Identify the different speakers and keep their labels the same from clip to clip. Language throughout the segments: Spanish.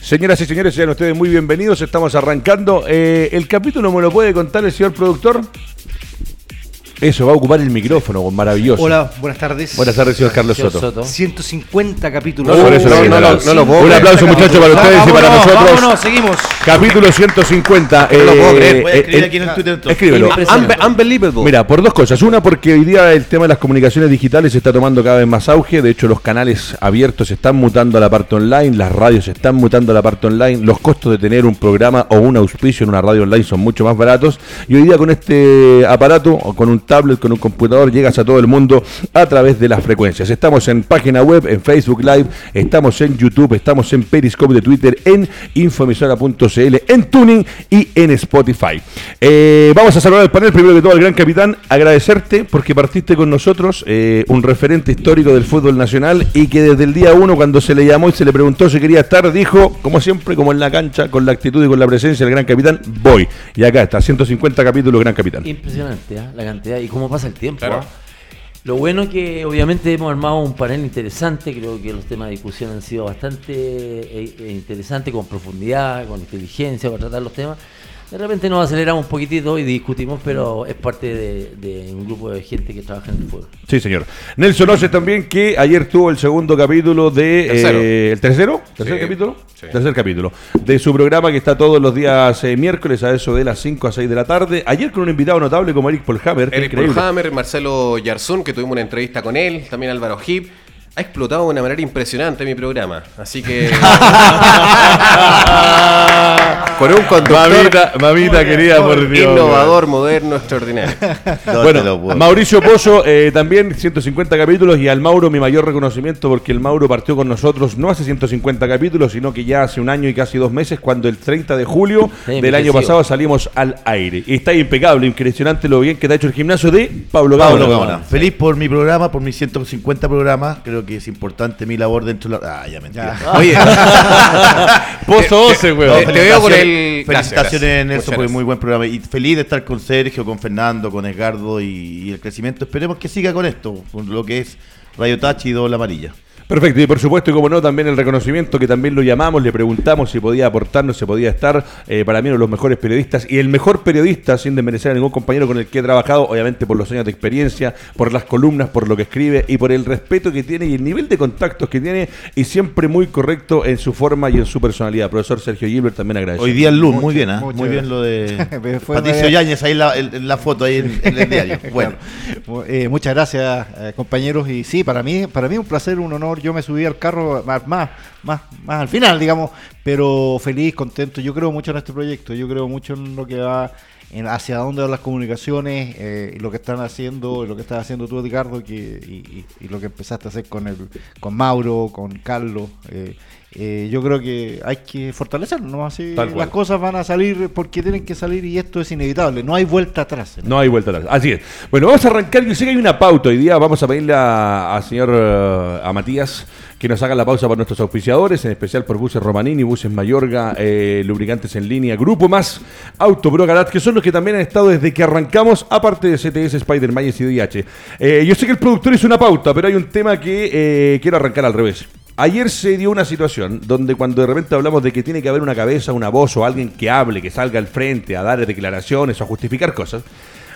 Speaker 1: Señoras y señores, sean ustedes muy bienvenidos. Estamos arrancando. Eh, el capítulo me lo puede contar el señor productor. Eso, va a ocupar el micrófono, maravilloso.
Speaker 2: Hola, buenas tardes.
Speaker 1: Buenas tardes, señor Carlos Soto.
Speaker 2: Soto. 150 capítulos.
Speaker 1: No, por eso
Speaker 3: no,
Speaker 1: Un aplauso, muchachos, para ustedes y para nosotros.
Speaker 2: Vámonos, seguimos.
Speaker 1: Capítulo 150.
Speaker 3: No lo puedo creer.
Speaker 2: Voy a
Speaker 1: eh,
Speaker 2: escribir
Speaker 1: eh,
Speaker 2: aquí en el Twitter entonces.
Speaker 1: Escríbelo.
Speaker 3: Unbe- unbelievable.
Speaker 1: Mira, por dos cosas. Una, porque hoy día el tema de las comunicaciones digitales se está tomando cada vez más auge. De hecho, los canales abiertos se están mutando a la parte online, las radios se están mutando a la parte online. Los costos de tener un programa o un auspicio en una radio online son mucho más baratos. Y hoy día con este aparato, o con un tablet, con un computador, llegas a todo el mundo a través de las frecuencias. Estamos en página web, en Facebook Live, estamos en YouTube, estamos en Periscope de Twitter, en infoemisora.cl, en Tuning y en Spotify. Eh, vamos a saludar al panel, primero que todo al gran capitán, agradecerte porque partiste con nosotros, eh, un referente histórico del fútbol nacional y que desde el día uno cuando se le llamó y se le preguntó si quería estar, dijo, como siempre, como en la cancha, con la actitud y con la presencia del gran capitán, voy. Y acá está, 150 capítulos, gran capitán.
Speaker 4: Impresionante ¿ah? la cantidad y cómo pasa el tiempo.
Speaker 3: Claro.
Speaker 4: Lo bueno es que obviamente hemos armado un panel interesante, creo que los temas de discusión han sido bastante eh, eh, interesantes, con profundidad, con inteligencia para tratar los temas. De repente nos aceleramos un poquitito y discutimos, pero es parte de, de un grupo de gente que trabaja en el fútbol.
Speaker 1: Sí, señor. Nelson Oces también, que ayer tuvo el segundo capítulo de...
Speaker 3: Tercero.
Speaker 1: eh, ¿El tercero? ¿Tercer
Speaker 3: Sí,
Speaker 1: capítulo?
Speaker 3: sí.
Speaker 1: Tercer capítulo. De su programa que está todos los días eh, miércoles a eso de las 5 a 6 de la tarde. Ayer con un invitado notable como Eric Polhammer.
Speaker 3: Eric. Polhammer, Marcelo Yarzún, que tuvimos una entrevista con él, también Álvaro Hip. Ha explotado de una manera impresionante mi programa. Así que. con un conductor
Speaker 1: Mamita, mamita querida, por Dios.
Speaker 3: innovador, moderno, extraordinario.
Speaker 1: Bueno, Mauricio Pozo, eh, también 150 capítulos y al Mauro mi mayor reconocimiento porque el Mauro partió con nosotros no hace 150 capítulos, sino que ya hace un año y casi dos meses, cuando el 30 de julio del año pasado salimos al aire. Y está impecable, impresionante lo bien que te ha hecho el gimnasio de Pablo
Speaker 5: Pablo
Speaker 1: Gaona.
Speaker 5: Gaona. Feliz por mi programa, por mis 150 programas. Creo que es importante mi labor dentro de la. Ah, ya mentira.
Speaker 3: Oye,
Speaker 1: Pozo 12,
Speaker 3: te-
Speaker 1: weón.
Speaker 3: te veo con el-
Speaker 5: Felicitaciones, por el
Speaker 3: gracias.
Speaker 5: muy buen programa. Y feliz de estar con Sergio, con Fernando, con Edgardo y, y el crecimiento. Esperemos que siga con esto, con lo que es Radio Tachi y Doble Amarilla.
Speaker 1: Perfecto, y por supuesto, y como no, también el reconocimiento que también lo llamamos, le preguntamos si podía aportarnos, si podía estar. eh, para mí, uno de los mejores periodistas y el mejor periodista, sin desmerecer a ningún compañero con el que he trabajado, obviamente por los años de experiencia, por las columnas, por lo que escribe y por el respeto que tiene y el nivel de contactos que tiene, y siempre muy correcto en su forma y en su personalidad. Profesor Sergio Gilbert también agradece.
Speaker 5: Hoy día el LUN, muy bien, ¿ah?
Speaker 2: muchas
Speaker 5: Muy bien lo de Patricio Yáñez, ahí la, en la foto, ahí en, en el diario. Bueno,
Speaker 2: Claro. Eh, muchas gracias, eh, compañeros. Y sí, para mí, para mí un placer, un honor. Yo me subí al carro más, más, más, más al final, digamos, pero feliz, contento. Yo creo mucho en este proyecto. Yo creo mucho en lo que va, en hacia dónde van las comunicaciones, eh, y lo que están haciendo, y lo que estás haciendo tú, Ricardo, que, y, y- y lo que empezaste a hacer con el, con Mauro, con Carlos. eh, eh, yo creo que hay que fortalecerlo, ¿no? Así las cosas van a salir porque tienen que salir y esto es inevitable. No hay vuelta atrás. ¿no?
Speaker 1: No hay vuelta atrás. Así es. Bueno, vamos a arrancar. Yo sé que hay una pauta hoy día. Vamos a pedirle a, a señor a Matías que nos haga la pausa para nuestros auspiciadores, en especial por Buses Romanini, Buses Mayorga, eh, Lubricantes en Línea, Grupo Más, Auto Pro Garat, que son que también han estado desde que arrancamos, aparte de CTS, Spider Mayes y DH. Eh, yo sé que el productor hizo una pauta, pero hay un tema que eh, quiero arrancar al revés. Ayer se dio una situación donde cuando de repente hablamos de que tiene que haber una cabeza, una voz o alguien que hable, que salga al frente a dar declaraciones o a justificar cosas,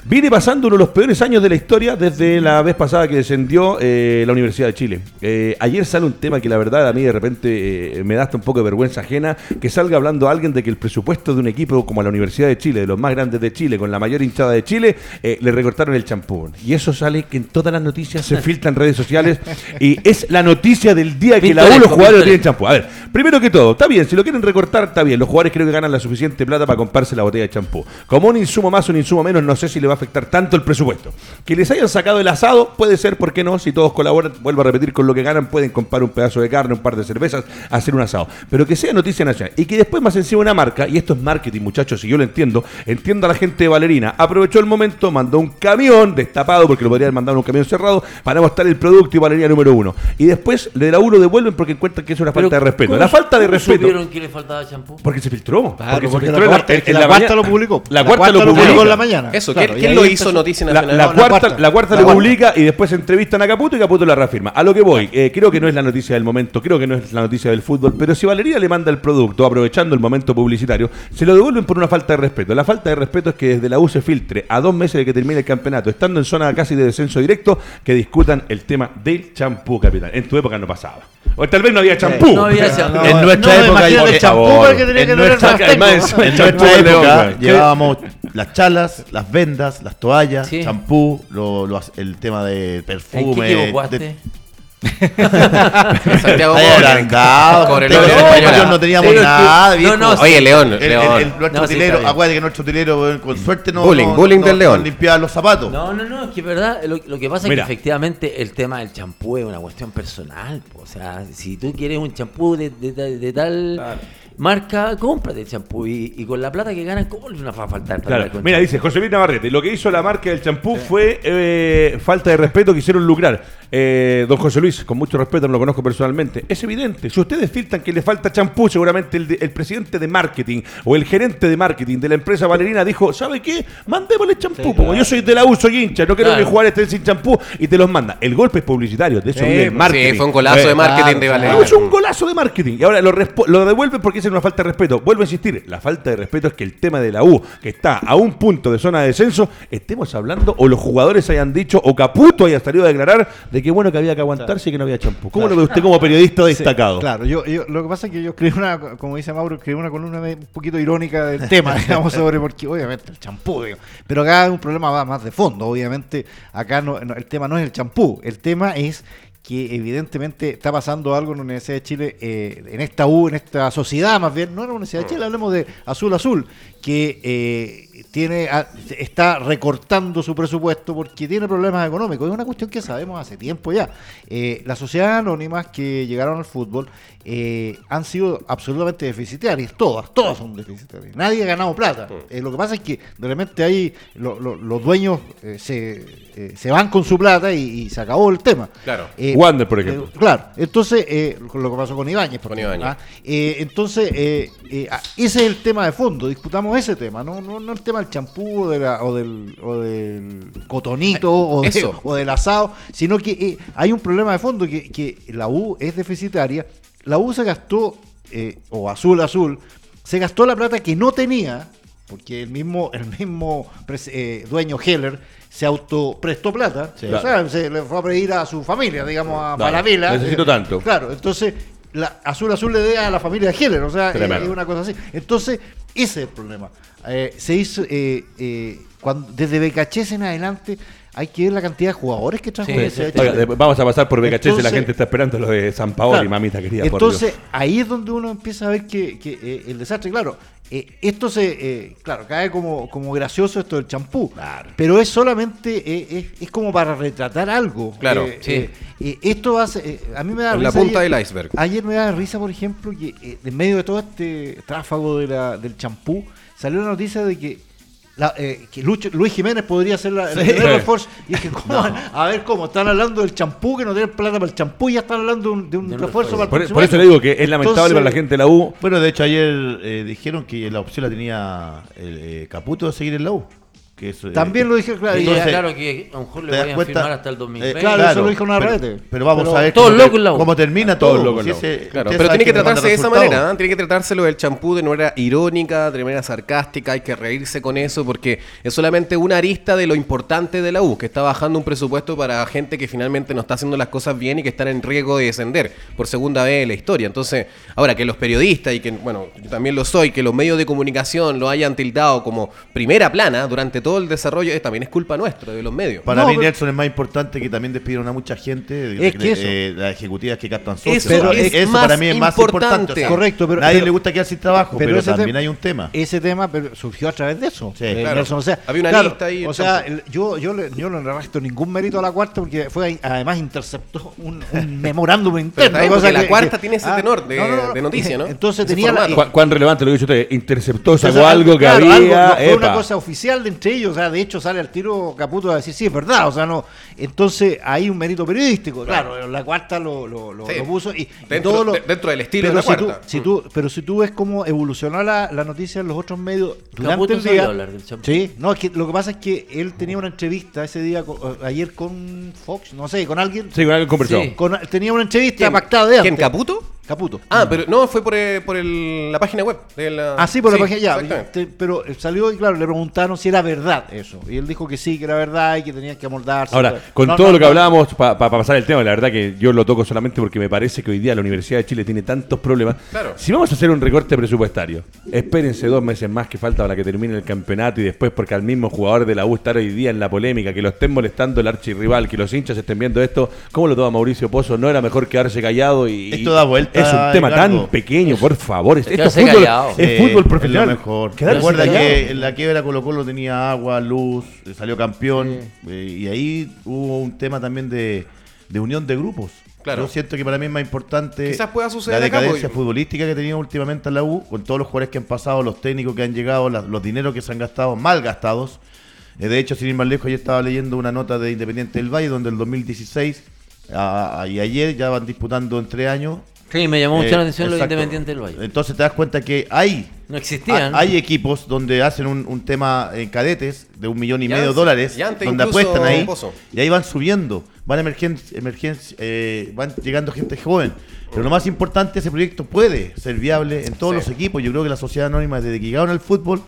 Speaker 1: viene pasando uno de los peores años de la historia desde la vez pasada que descendió eh, la Universidad de Chile. Eh, ayer sale un tema que la verdad a mí de repente eh, me da hasta un poco de vergüenza ajena, que salga hablando alguien de que el presupuesto de un equipo como la Universidad de Chile, de los más grandes de Chile, con la mayor hinchada de Chile, le recortaron el champú. Y eso sale que en todas las noticias se filtra en redes sociales y es la noticia del día que la U los jugadores tienen champú. A ver, primero que todo, está bien, si lo quieren recortar, está bien. Los jugadores creo que ganan la suficiente plata para comprarse la botella de champú. Como un insumo más, un insumo menos, no sé si le va a afectar tanto el presupuesto. Que les hayan sacado el asado, puede ser, ¿por qué no? Si todos colaboran, vuelvo a repetir, con lo que ganan, pueden comprar un pedazo de carne, un par de cervezas, hacer un asado. Pero que sea noticia nacional. Y que después más encima una marca, y esto es marketing, muchachos, y yo lo entiendo, entiendo a la gente de Valerina, aprovechó el momento, mandó un camión destapado, porque lo podrían mandar en un camión cerrado, para mostrar el producto y Valerina número uno. Y después de la U lo devuelven porque encuentran que es una falta de respeto.
Speaker 4: ¿cómo-
Speaker 1: La falta de respeto.
Speaker 4: supieron que le faltaba champú?
Speaker 1: Porque se filtró.
Speaker 2: Claro,
Speaker 1: porque se
Speaker 2: porque
Speaker 1: filtró
Speaker 2: la
Speaker 1: en
Speaker 2: cuarta-
Speaker 1: en
Speaker 2: la cuarta
Speaker 1: mañana-
Speaker 2: lo publicó.
Speaker 1: La,
Speaker 2: La
Speaker 1: cuarta,
Speaker 2: cuarta
Speaker 1: lo publicó
Speaker 2: en la mañana.
Speaker 3: Eso,
Speaker 2: Claro,
Speaker 3: ¿qué,
Speaker 2: y
Speaker 3: ¿Quién lo hizo Noticia
Speaker 1: La,
Speaker 3: Nacional?
Speaker 1: la
Speaker 2: No, la
Speaker 1: cuarta,
Speaker 2: cuarta.
Speaker 1: la cuarta
Speaker 2: La
Speaker 1: lo publica y después entrevistan a Caputo y Caputo la reafirma. A lo que voy, eh, creo que no es la noticia del momento, creo que no es la noticia del fútbol, pero si Valeria le manda el producto aprovechando el momento publicitario, se lo devuelven por una falta de respeto. La falta de respeto es que desde la U se filtre a dos meses de que termine el campeonato, estando en zona casi de descenso directo, que discutan el tema del champú, capitán. En tu época no pasaba. O tal vez no había champú.
Speaker 4: No había champú.
Speaker 5: en nuestra
Speaker 2: no,
Speaker 5: época,
Speaker 2: imagínate
Speaker 5: por
Speaker 2: el champú
Speaker 1: favor.
Speaker 2: porque tenía que
Speaker 5: en
Speaker 2: tener
Speaker 5: nuestra,
Speaker 2: más
Speaker 1: además,
Speaker 5: en época llevábamos las chalas, las vendas, las toallas,
Speaker 4: Sí.
Speaker 5: champú, lo- lo- el tema de
Speaker 4: ¿En
Speaker 5: perfume.
Speaker 4: qué
Speaker 5: de-
Speaker 3: Santiago
Speaker 5: nosotros no teníamos
Speaker 4: que-
Speaker 5: nada,
Speaker 4: no, no,
Speaker 3: Oye, León,
Speaker 5: El, el-
Speaker 3: León.
Speaker 5: el- nuestro
Speaker 4: No, sí,
Speaker 5: utilero, acuérdate que nuestro utilero, con suerte no,
Speaker 3: Bullying,
Speaker 5: no-
Speaker 3: bullying
Speaker 5: no-
Speaker 3: del León.
Speaker 5: limpiaba los zapatos.
Speaker 4: No, no, no, es que es verdad, lo, lo que pasa
Speaker 1: Mira.
Speaker 4: es que efectivamente el tema del champú es una cuestión personal. po. O sea, si tú quieres un champú de, de tal- de tal marca, cómprate el champú y, y con la plata que ganan, ¿cómo les va a faltar? para
Speaker 1: Claro. Mira, dice José Luis Navarrete, lo que hizo la marca del champú fue eh, falta de respeto, quisieron lucrar. Eh, don José Luis, con mucho respeto, no lo conozco personalmente. Es evidente, si ustedes filtran que le falta champú, seguramente el, de- el presidente de marketing o el gerente de marketing de la empresa Valerina dijo, ¿sabe qué? Mandémosle champú, como yo soy de la U, soy hincha, no quiero
Speaker 4: Claro.
Speaker 1: que jugar estén sin champú y te los manda. El golpe es publicitario, de eso
Speaker 2: Sí,
Speaker 1: vive el
Speaker 2: pues,
Speaker 1: marketing.
Speaker 3: Sí, fue un golazo
Speaker 1: Eh,
Speaker 3: de marketing
Speaker 2: claro,
Speaker 3: de
Speaker 2: claro.
Speaker 3: Valeria.
Speaker 1: no, es un golazo de marketing. Y ahora lo, lo devuelven porque es una falta de respeto. Vuelvo a insistir, la falta de respeto es que el tema de la U, que está a un punto de zona de descenso, estemos hablando o los jugadores hayan dicho o Caputo haya salido a declarar de que bueno que había que aguantarse y que no había champú. ¿Cómo lo ve usted como periodista
Speaker 2: Sí,
Speaker 1: destacado?
Speaker 2: claro, yo, yo- lo que pasa es que yo escribí una, como dice Mauro, escribí una columna un poquito irónica del tema, digamos, sobre porque obviamente el champú, digo. pero acá hay un problema va más de fondo, obviamente acá no, no- el tema no es el champú, el tema es que evidentemente está pasando algo en la Universidad de Chile, eh, en esta U, en esta sociedad más bien, no en la Universidad de Chile, hablemos de Azul Azul, que eh, tiene a- está recortando su presupuesto porque tiene problemas económicos. Es una cuestión que sabemos hace tiempo ya. Eh, las sociedades anónimas que llegaron al fútbol eh, han sido absolutamente deficitarias, todas, todas son deficitarias. Nadie ha ganado plata. Eh, lo que pasa es que de repente ahí lo- lo- los dueños eh, se, eh, se van con su plata y, y se acabó el tema.
Speaker 3: Claro.
Speaker 2: Eh,
Speaker 1: Wander, por ejemplo.
Speaker 2: eh, claro, entonces, eh, lo que pasó con Ibáñez. por
Speaker 3: Con
Speaker 2: ejemplo. ¿ah? Eh, entonces, eh, eh, ah, ese es el tema de fondo, discutamos ese tema, no, no, no el tema del champú o, de la- o del, o del cotonito o, de- o del asado, sino que eh, hay un problema de fondo, que, que la U es deficitaria, la U se gastó, eh, o azul azul, se gastó la plata que no tenía, porque el mismo, el mismo eh, dueño Heller se autoprestó plata,
Speaker 5: Sí.
Speaker 2: o sea, se le fue a pedir a su familia, digamos, a Palavila.
Speaker 1: necesito
Speaker 2: eh,
Speaker 1: tanto.
Speaker 2: Claro, entonces la Azul Azul le dé a la familia de Heller, o sea, eh, es una cosa así. Entonces, ese es el problema. Eh, se hizo, eh, eh, cuando, desde Becachés en adelante, hay que ver la cantidad de jugadores que trajo
Speaker 4: Sí, sí,
Speaker 1: vamos a pasar por BKHS, la gente está esperando lo de San Paolo
Speaker 2: Claro.
Speaker 1: y mamita querida. por
Speaker 2: Entonces,
Speaker 1: Dios.
Speaker 2: ahí es donde uno empieza a ver que, que, eh, el desastre, claro, eh, esto se, eh, claro, cae como, como gracioso esto del champú, pero es solamente, eh, es, es como para retratar algo.
Speaker 3: Claro,
Speaker 4: sí.
Speaker 2: esto hace, a mí me da
Speaker 3: En la
Speaker 2: risa
Speaker 3: punta
Speaker 2: ayer-
Speaker 3: del iceberg.
Speaker 2: Ayer me da risa, por ejemplo, que en medio de todo este tráfago de la, del champú, salió la noticia de que la- eh, que Lucho- Luis Jiménez podría ser la, el
Speaker 5: Sí.
Speaker 2: primer refuerzo. Y dije, ¿cómo? A ver, ¿cómo? Están hablando del champú, que no tienen plata para el champú y ya están hablando de un, de un refuerzo para el
Speaker 1: Por,
Speaker 2: próximo
Speaker 1: por eso le digo que es lamentable
Speaker 2: Entonces-
Speaker 1: para la gente de la U.
Speaker 5: Bueno, de hecho ayer eh, dijeron que la opción la tenía el eh, Caputo de seguir en la U. Que eso, eh,
Speaker 2: También lo dije, claro.
Speaker 5: Entonces,
Speaker 4: claro que a lo mejor le
Speaker 5: ¿te das
Speaker 4: vayan a firmar hasta el 2020.
Speaker 5: Eh,
Speaker 2: Claro, eso lo dijo
Speaker 5: pero-
Speaker 2: Navarrete.
Speaker 5: Pero, vamos
Speaker 2: Pero-
Speaker 5: a ver
Speaker 4: Todos
Speaker 5: cómo, cómo termina todo.
Speaker 1: locos en
Speaker 5: Si ese-
Speaker 3: Claro, pero tiene que tratarse de esa manera, ¿eh? tiene que tratárselo del champú de manera irónica, de manera sarcástica, hay que reírse con eso porque es solamente una arista de lo importante de la U, que está bajando un presupuesto para gente que finalmente no está haciendo las cosas bien y que están en riesgo de descender por segunda vez en la historia. Entonces, ahora que los periodistas y que, bueno, yo también lo soy, que los medios de comunicación lo hayan tildado como primera plana durante todo el desarrollo, eh, también es culpa nuestra, de los medios.
Speaker 5: Para
Speaker 2: No,
Speaker 5: mí
Speaker 2: pero-
Speaker 5: Nelson es más importante que también despidieron a mucha gente.
Speaker 2: Es que eso.
Speaker 5: eh, las ejecutivas que captan socios.
Speaker 3: Eso
Speaker 5: Pero
Speaker 3: es
Speaker 5: eso para mí es más importante.
Speaker 3: importante.
Speaker 5: o sea,
Speaker 2: Correcto, pero-
Speaker 5: nadie
Speaker 2: pero-
Speaker 5: le gusta quedar sin trabajo, pero, también
Speaker 2: tem-
Speaker 5: hay un tema.
Speaker 2: Ese tema pero surgió a través de eso.
Speaker 5: Sí.
Speaker 2: eh,
Speaker 3: Claro.
Speaker 2: Nelson, o sea,
Speaker 3: Había una
Speaker 2: claro,
Speaker 3: lista ahí,
Speaker 2: O sea, el- yo, yo, le, yo no le resto ningún mérito a la cuarta porque fue además interceptó un, un memorándum interno. cosa
Speaker 3: la cuarta
Speaker 2: que-
Speaker 3: tiene ese tenor de- de noticia, ¿no?
Speaker 2: Entonces tenía la.
Speaker 1: ¿Cuán, relevante lo que dice usted? Interceptó, sacó algo que había.
Speaker 2: fue una cosa oficial de entre ellos, o sea, de hecho sale al tiro Caputo a decir, sí, es verdad, o sea, no. Entonces hay un mérito periodístico, claro, la cuarta lo, lo, lo-
Speaker 3: Sí.
Speaker 2: lo puso y, y
Speaker 3: Dentro-
Speaker 2: todo
Speaker 3: dentro del estilo
Speaker 2: pero
Speaker 3: de la
Speaker 2: si tú,
Speaker 3: cuarta.
Speaker 2: si tú- pero si tú ves cómo evolucionó la, la noticia en los otros medios durante
Speaker 4: Caputo
Speaker 2: el día.
Speaker 4: hablar del champú.
Speaker 2: Sí, no, es que lo que pasa es que él tenía una entrevista ese día, con- ayer con Fox, no sé, con alguien.
Speaker 1: Sí, con alguien conversó.
Speaker 4: Sí.
Speaker 2: Con- tenía una entrevista pactada de
Speaker 3: ¿Quién. Caputo?
Speaker 2: Caputo.
Speaker 3: Ah, pero no, fue por, eh, por el- la página web. de la-
Speaker 2: Ah, sí, por la página ya.
Speaker 3: exactamente.
Speaker 2: te- pero salió y claro, le preguntaron si era verdad eso. Y él dijo que sí, que era verdad y que tenían que amoldarse.
Speaker 1: Ahora, con
Speaker 2: No,
Speaker 1: todo
Speaker 2: no,
Speaker 1: lo que
Speaker 2: no.
Speaker 1: hablábamos, para pasar el tema, la verdad que yo lo toco solamente porque me parece que hoy día la Universidad de Chile tiene tantos problemas.
Speaker 3: Claro.
Speaker 1: Si vamos a hacer un recorte presupuestario, espérense dos meses más que falta para que termine el campeonato y después porque al mismo jugador de la U estar hoy día en la polémica, que lo estén molestando el archirrival, que los hinchas estén viendo esto, ¿cómo lo toma Mauricio Pozo? ¿No era mejor quedarse callado y...
Speaker 5: Esto da vuelta,
Speaker 1: Es un tema tan pequeño, por favor. Esto es fútbol,
Speaker 4: callado.
Speaker 1: es
Speaker 5: Sí,
Speaker 1: fútbol profesional.
Speaker 5: Mejor. Recuerda que en la quiebra Colo Colo tenía agua, luz, eh, salió campeón. eh, y ahí hubo un tema también de, de unión de grupos.
Speaker 3: Claro.
Speaker 5: Yo siento que para mí es más importante
Speaker 3: Quizás pueda suceder
Speaker 5: la decadencia
Speaker 3: porque-
Speaker 5: futbolística que tenía últimamente en la U, con todos los jugadores que han pasado, los técnicos que han llegado, la- los dineros que se han gastado, mal gastados. Eh, de hecho, sin ir más lejos, yo estaba leyendo una nota de Independiente del Valle, donde el 2016 a- a- y ayer ya van disputando entre años.
Speaker 4: Sí, me llamó mucho
Speaker 5: Eh,
Speaker 4: la atención los
Speaker 5: exacto.
Speaker 4: independientes del Valle.
Speaker 5: Entonces te das cuenta que hay
Speaker 4: No existían.
Speaker 5: ha- Hay equipos donde hacen un, un tema en cadetes de un millón y
Speaker 3: Ya
Speaker 5: medio de
Speaker 3: antes-
Speaker 5: dólares, donde apuestan ahí
Speaker 3: Pozo.
Speaker 5: y ahí van subiendo, van emergencia, emergencia, eh, van llegando gente joven. Pero lo más importante, ese proyecto puede ser viable en todos
Speaker 3: Sí.
Speaker 5: los equipos. Yo creo que la sociedad anónima, desde que llegaron al fútbol,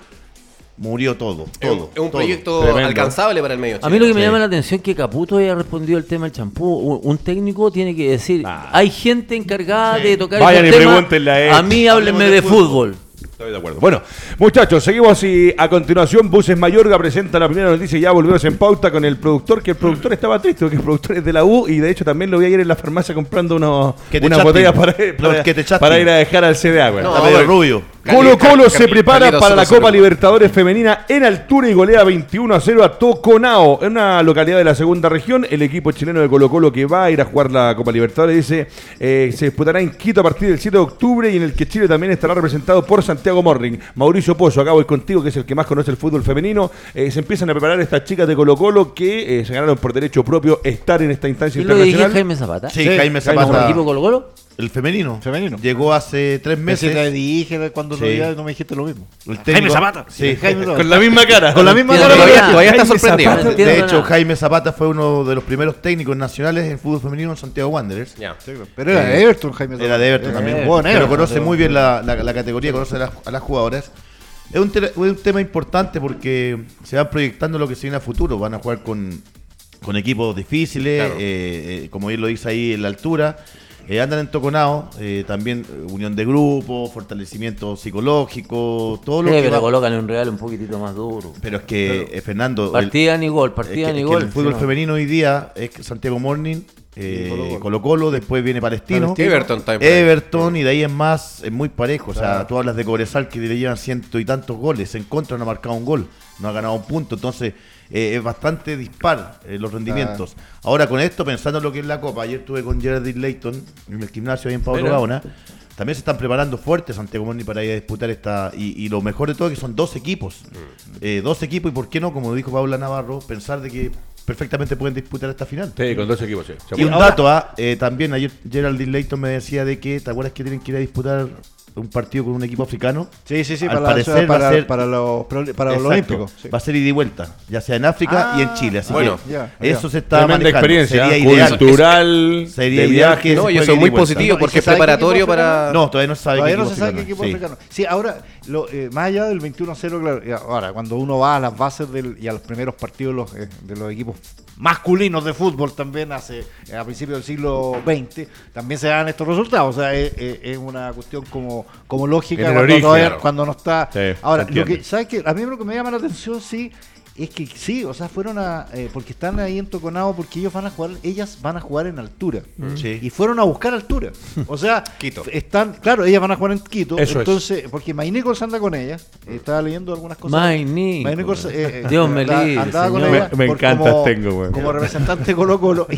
Speaker 5: murió todo.
Speaker 3: Es un-
Speaker 5: todo
Speaker 3: es un
Speaker 5: todo.
Speaker 3: proyecto
Speaker 1: Tremendo.
Speaker 3: alcanzable para el medio.
Speaker 4: A mí lo que me
Speaker 5: Sí.
Speaker 4: llama la atención es que Caputo haya respondido el tema del champú. Un, técnico tiene que decir,
Speaker 1: Ah.
Speaker 4: hay gente encargada
Speaker 5: Sí.
Speaker 4: de tocar
Speaker 1: Vayan y
Speaker 4: temas,
Speaker 1: pregúntenle a él.
Speaker 4: A mí háblenme de
Speaker 5: de fútbol.
Speaker 4: fútbol.
Speaker 1: Estoy de acuerdo. Bueno, muchachos, seguimos y a continuación Buses Mayorga presenta la primera noticia y ya volvemos en pauta con el productor, que el productor estaba triste, porque el productor es de la U y de hecho también lo vi ayer en la farmacia comprando unos,
Speaker 5: Que
Speaker 1: unas botellas para, para,
Speaker 5: que
Speaker 1: ir a dejar al CDA, güey.
Speaker 3: No,
Speaker 5: Está medio
Speaker 3: bueno.
Speaker 5: rubio.
Speaker 1: Colo Colo se prepara para la Copa Libertadores Femenina en altura y golea 21 a 0 a Toconao, en una localidad de la segunda región. El equipo chileno de Colo Colo que va a ir a jugar la Copa Libertadores dice eh, se disputará en Quito a partir del 7 de octubre y en el que Chile también estará representado por Santiago Morning. Mauricio Pozo, acá voy contigo, que es el que más conoce el fútbol femenino. Eh, se empiezan a preparar estas chicas de Colo Colo que eh, se ganaron por derecho propio estar en esta instancia
Speaker 4: ¿Quién lo
Speaker 1: internacional.
Speaker 4: Jaime Zapata?
Speaker 5: Sí,
Speaker 2: Sí,
Speaker 5: Jaime
Speaker 2: Jaime
Speaker 4: ¿Como
Speaker 5: Zapata.
Speaker 4: equipo Colo Colo?
Speaker 5: El femenino.
Speaker 2: Femenino.
Speaker 5: Llegó hace tres
Speaker 2: Meses. te dije cuando lo vi, no me dijiste lo mismo.
Speaker 5: El técnico- Sí.
Speaker 2: Jaime Zapata.
Speaker 1: Con la misma cara.
Speaker 2: Con la misma cara.
Speaker 4: todavía-
Speaker 2: que-
Speaker 3: todavía está
Speaker 1: Jaime
Speaker 3: sorprendido.
Speaker 1: Zapata.
Speaker 5: De hecho. Jaime Zapata fue uno de los primeros técnicos nacionales en fútbol femenino en Santiago Wanderers.
Speaker 2: Pero era de Everton, Jaime
Speaker 5: Era de Everton
Speaker 2: Eh,
Speaker 5: también.
Speaker 2: bueno,
Speaker 5: pero conoce muy bien la, la- la categoría, conoce a las, a las jugadoras. Es un, te- un tema importante porque se van proyectando lo que se viene a futuro. Van a jugar con, con equipos difíciles,
Speaker 3: Claro.
Speaker 5: eh, eh, como él lo dice ahí en la altura. Eh, andan en Toconao, eh, también eh, unión de grupo, fortalecimiento psicológico, todo lo
Speaker 4: Sí,
Speaker 5: que
Speaker 4: pero
Speaker 5: va-
Speaker 4: colocan un real un poquitito más duro.
Speaker 5: Pero es que, eh, Fernando, el-
Speaker 4: Partida ni gol,
Speaker 5: es
Speaker 4: partida
Speaker 5: que-
Speaker 4: ni
Speaker 5: es que
Speaker 4: gol.
Speaker 5: el fútbol
Speaker 4: no.
Speaker 5: femenino hoy día es Santiago Morning, eh,
Speaker 2: Colo-Colo.
Speaker 5: Colo Colo, después viene Palestino,
Speaker 2: Palestino.
Speaker 3: Everton también.
Speaker 5: Everton y de ahí en más es muy parejo. O sea,
Speaker 2: Claro.
Speaker 5: tú hablas de Cobresal que le llevan ciento y tantos goles, en contra no ha marcado un gol, no ha ganado un punto, entonces eh, es bastante dispar eh, los rendimientos. Ahora con esto, pensando en lo que es la Copa, ayer estuve con Geraldine Layton en el gimnasio ahí en Pablo. Gaona. También se están preparando fuerte Santiago Morning para ir a disputar esta. Y, y lo mejor de todo es que son dos equipos. Eh, dos equipos, y por qué no, como dijo Paula Navarro, pensar de que perfectamente pueden disputar esta final.
Speaker 1: Sí, con dos equipos, sí.
Speaker 5: Y un dato, ah, eh, también ayer Geraldine Layton me decía de que, ¿te acuerdas que tienen que ir a disputar un partido con un equipo africano?
Speaker 2: Sí, sí, sí,
Speaker 5: Al
Speaker 2: para, la-
Speaker 5: parecer va a
Speaker 2: para,
Speaker 5: ser-
Speaker 2: para los, para olímpicos. sí.
Speaker 5: Va a ser ida y vuelta, ya sea en África
Speaker 2: Ah,
Speaker 5: y en Chile. Así
Speaker 3: bueno,
Speaker 5: que
Speaker 2: ya,
Speaker 5: eso
Speaker 2: ya.
Speaker 5: se está
Speaker 1: Tremenda
Speaker 5: manejando.
Speaker 1: experiencia,
Speaker 5: Sería ideal.
Speaker 1: cultural,
Speaker 5: Sería
Speaker 1: de
Speaker 5: ideal
Speaker 1: viaje.
Speaker 3: No, y eso es muy positivo
Speaker 2: No, ¿y
Speaker 3: porque es preparatorio para.
Speaker 5: No, todavía no se sabe
Speaker 2: Todavía
Speaker 5: qué
Speaker 2: no
Speaker 5: equipo
Speaker 2: se sabe qué equipo africano. Sí, ahora, lo, eh, más allá del 21-0, claro, ahora, cuando uno va a las bases del, y a los primeros partidos los, eh, de los equipos masculinos de fútbol también hace eh, a principios del siglo XX, también se dan estos resultados. O sea, es, una cuestión como, como lógica cuando,
Speaker 1: origen,
Speaker 2: todavía-
Speaker 1: claro.
Speaker 2: cuando no está.
Speaker 1: Sí,
Speaker 2: ahora, lo que, ¿sabes qué? A mí lo que me llama la atención, sí, es que sí, o sea, fueron a. eh, porque están ahí en Toconao, porque ellos van a jugar, ellas van a jugar en altura.
Speaker 5: Sí.
Speaker 2: Y fueron a buscar altura. O sea,
Speaker 3: Quito.
Speaker 2: están, claro, ellas van a jugar en Quito.
Speaker 1: Eso es.
Speaker 2: entonces, porque May Nichols anda con ella. eh, estaba leyendo algunas cosas.
Speaker 4: May Nichols.
Speaker 2: May Nichols, eh, eh,
Speaker 4: Dios me
Speaker 2: andaba-
Speaker 4: libre,
Speaker 2: andaba con ella
Speaker 1: Me- encanta
Speaker 2: como,
Speaker 1: Tengo, güey.
Speaker 2: como representante de Colo Colo.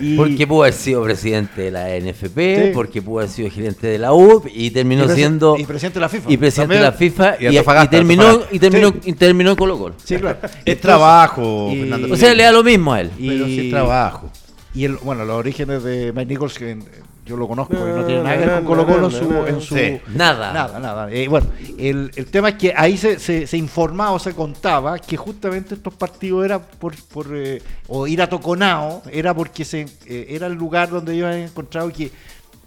Speaker 2: Y, y-
Speaker 4: Porque pudo haber sido presidente de la NFP,
Speaker 2: Sí.
Speaker 4: porque pudo haber sido gerente de la U y terminó
Speaker 2: y
Speaker 4: siendo
Speaker 2: y presidente de la FIFA.
Speaker 4: y presidente
Speaker 2: También.
Speaker 4: de la FIFA
Speaker 3: Y
Speaker 4: y, y
Speaker 3: Antofagasta,
Speaker 4: terminó y terminó
Speaker 2: Sí.
Speaker 4: y terminó en Colo Colo.
Speaker 2: Sí, claro.
Speaker 5: Es trabajo,
Speaker 2: y-
Speaker 5: Fernando.
Speaker 4: O sea, le da lo mismo a él.
Speaker 5: Pero sí es trabajo.
Speaker 2: Y el, bueno, los orígenes de Mike Nichols, que yo lo conozco, porque no tiene nada que ver con Colo Colo en su... En su
Speaker 5: Sí.
Speaker 4: Nada.
Speaker 2: Nada, nada. Eh, bueno, el, el tema es que ahí se, se, se informaba o se contaba que justamente estos partidos era por, por eh, o ir a Toconao, era porque se, eh, era el lugar donde ellos habían encontrado que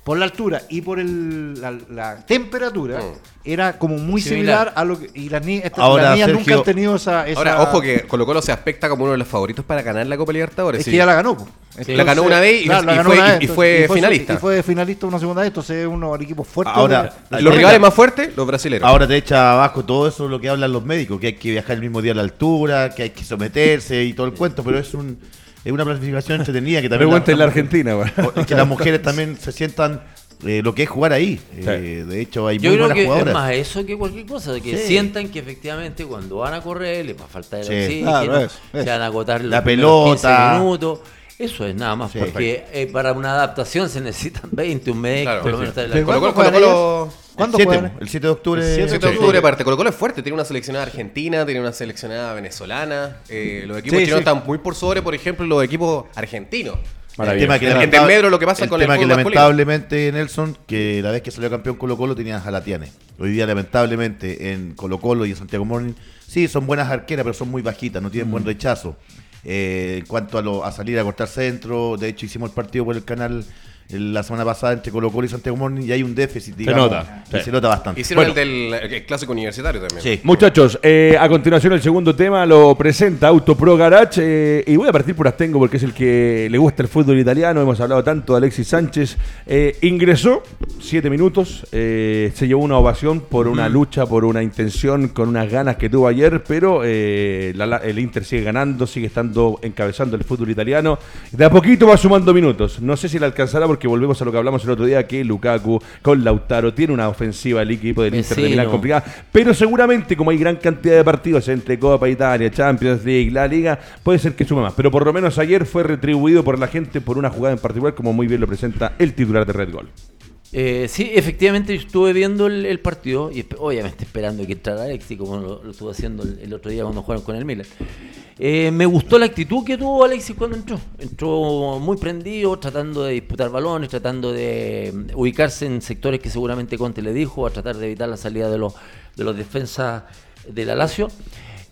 Speaker 2: por la altura y por el, la, la temperatura era como muy similar,
Speaker 4: Similar.
Speaker 2: a lo que y las,
Speaker 5: Ahora,
Speaker 2: niñas
Speaker 5: Sergio-
Speaker 2: nunca han tenido esa, esa-
Speaker 3: Ahora, ojo que Colo Colo se aspecta como uno de los favoritos para ganar la Copa Libertadores.
Speaker 2: es
Speaker 3: sí.
Speaker 2: que ya la ganó.
Speaker 3: La ganó una vez y- y
Speaker 2: la ganó
Speaker 3: fue-
Speaker 2: una
Speaker 3: y-
Speaker 2: vez,
Speaker 3: y fue
Speaker 2: su-
Speaker 3: finalista.
Speaker 2: Y fue finalista una segunda vez, entonces es uno de los equipos fuertes.
Speaker 5: Ahora,
Speaker 2: de-
Speaker 3: Los rivales más fuertes, los brasileños.
Speaker 5: Ahora te echa abajo todo eso lo que hablan los médicos, que hay que viajar el mismo día a la altura, que hay que someterse y todo el cuento, pero es un es una planificación entretenida que
Speaker 1: Me
Speaker 5: también
Speaker 1: cuenta en la Argentina, güey.
Speaker 5: o- que las mujeres también se sientan eh, lo que es jugar ahí. Eh, de hecho, hay
Speaker 4: Yo
Speaker 5: muy
Speaker 4: creo
Speaker 5: buenas
Speaker 4: que
Speaker 5: jugadoras.
Speaker 4: es más eso que cualquier cosa, de que
Speaker 5: Sí.
Speaker 4: sientan que efectivamente cuando van a correr les va a faltar el
Speaker 5: Sí.
Speaker 4: oxígeno,
Speaker 2: Claro, es, es.
Speaker 4: se van a agotar los
Speaker 5: La pelota.
Speaker 4: 15 minutos. Eso es nada más,
Speaker 5: Sí.
Speaker 4: porque eh, para una adaptación se necesitan 20, un mes,
Speaker 3: Claro.
Speaker 4: por lo menos
Speaker 3: sí.
Speaker 4: estar en
Speaker 2: Pero
Speaker 4: la-
Speaker 3: Colo Colo,
Speaker 2: ¿Cuándo
Speaker 3: Colo
Speaker 2: juegan
Speaker 3: Colo-
Speaker 2: ¿Cuándo
Speaker 5: el 7,
Speaker 2: juegan?
Speaker 5: el 7 de octubre.
Speaker 2: El 7
Speaker 3: 7 de
Speaker 2: Sí.
Speaker 3: octubre, aparte, Colo Colo es fuerte, tiene una seleccionada argentina, tiene una seleccionada venezolana. eh, los equipos
Speaker 2: Sí,
Speaker 3: chilenos
Speaker 2: sí.
Speaker 3: están muy por sobre, por ejemplo, los equipos argentinos.
Speaker 5: El tema que,
Speaker 3: En- en
Speaker 5: lamentable-
Speaker 3: desmedro lo que pasa
Speaker 5: el
Speaker 3: con el
Speaker 5: tema que
Speaker 3: fútbol masculino.
Speaker 5: lamentablemente Nelson, que la vez que salió campeón Colo Colo tenían Jalatiane. Hoy día lamentablemente en Colo Colo y en Santiago Morning, sí, son buenas arqueras, pero son muy bajitas, no tienen buen rechazo. Eh, en cuanto a, lo- a salir a cortar centro, de hecho hicimos el partido por el canal la semana pasada entre Colo Colo y Santiago Morning y hay un déficit, digamos,
Speaker 1: nota,
Speaker 5: y
Speaker 1: sí.
Speaker 5: se nota bastante.
Speaker 3: Hicieron
Speaker 1: Bueno.
Speaker 3: el del el clásico universitario también.
Speaker 5: Sí.
Speaker 1: Muchachos, eh, a continuación el segundo tema lo presenta Auto Pro Garage eh, y voy a partir por Astengo porque es el que le gusta el fútbol italiano. Hemos hablado tanto de Alexis Sánchez. Eh, ingresó siete minutos, eh, se llevó una ovación por una lucha, por una intención, con unas ganas que tuvo ayer, pero eh, la- la- el Inter sigue ganando, sigue estando encabezando el fútbol italiano. De a poquito va sumando minutos. No sé si le alcanzará porque volvemos a lo que hablamos el otro día, que Lukaku con Lautaro tiene una ofensiva el equipo del Inter de. Milán complicada. Pero seguramente, como hay gran cantidad de partidos entre Copa Italia, Champions League, la Liga, puede ser que sume más. Pero por lo menos ayer fue retribuido por la gente por una jugada en particular, como muy bien lo presenta el titular de Red Gol.
Speaker 4: Eh, sí, efectivamente estuve viendo el, partido y obviamente esperando que entrara Alexis, como lo, lo estuvo haciendo el, el otro día cuando jugaron con el Milan. Eh, me gustó la actitud que tuvo Alexis cuando entró. Entró muy prendido, tratando de disputar balones, tratando de mm, ubicarse en sectores que seguramente Conte le dijo, a tratar de evitar la salida de los, de los defensas de la Lazio.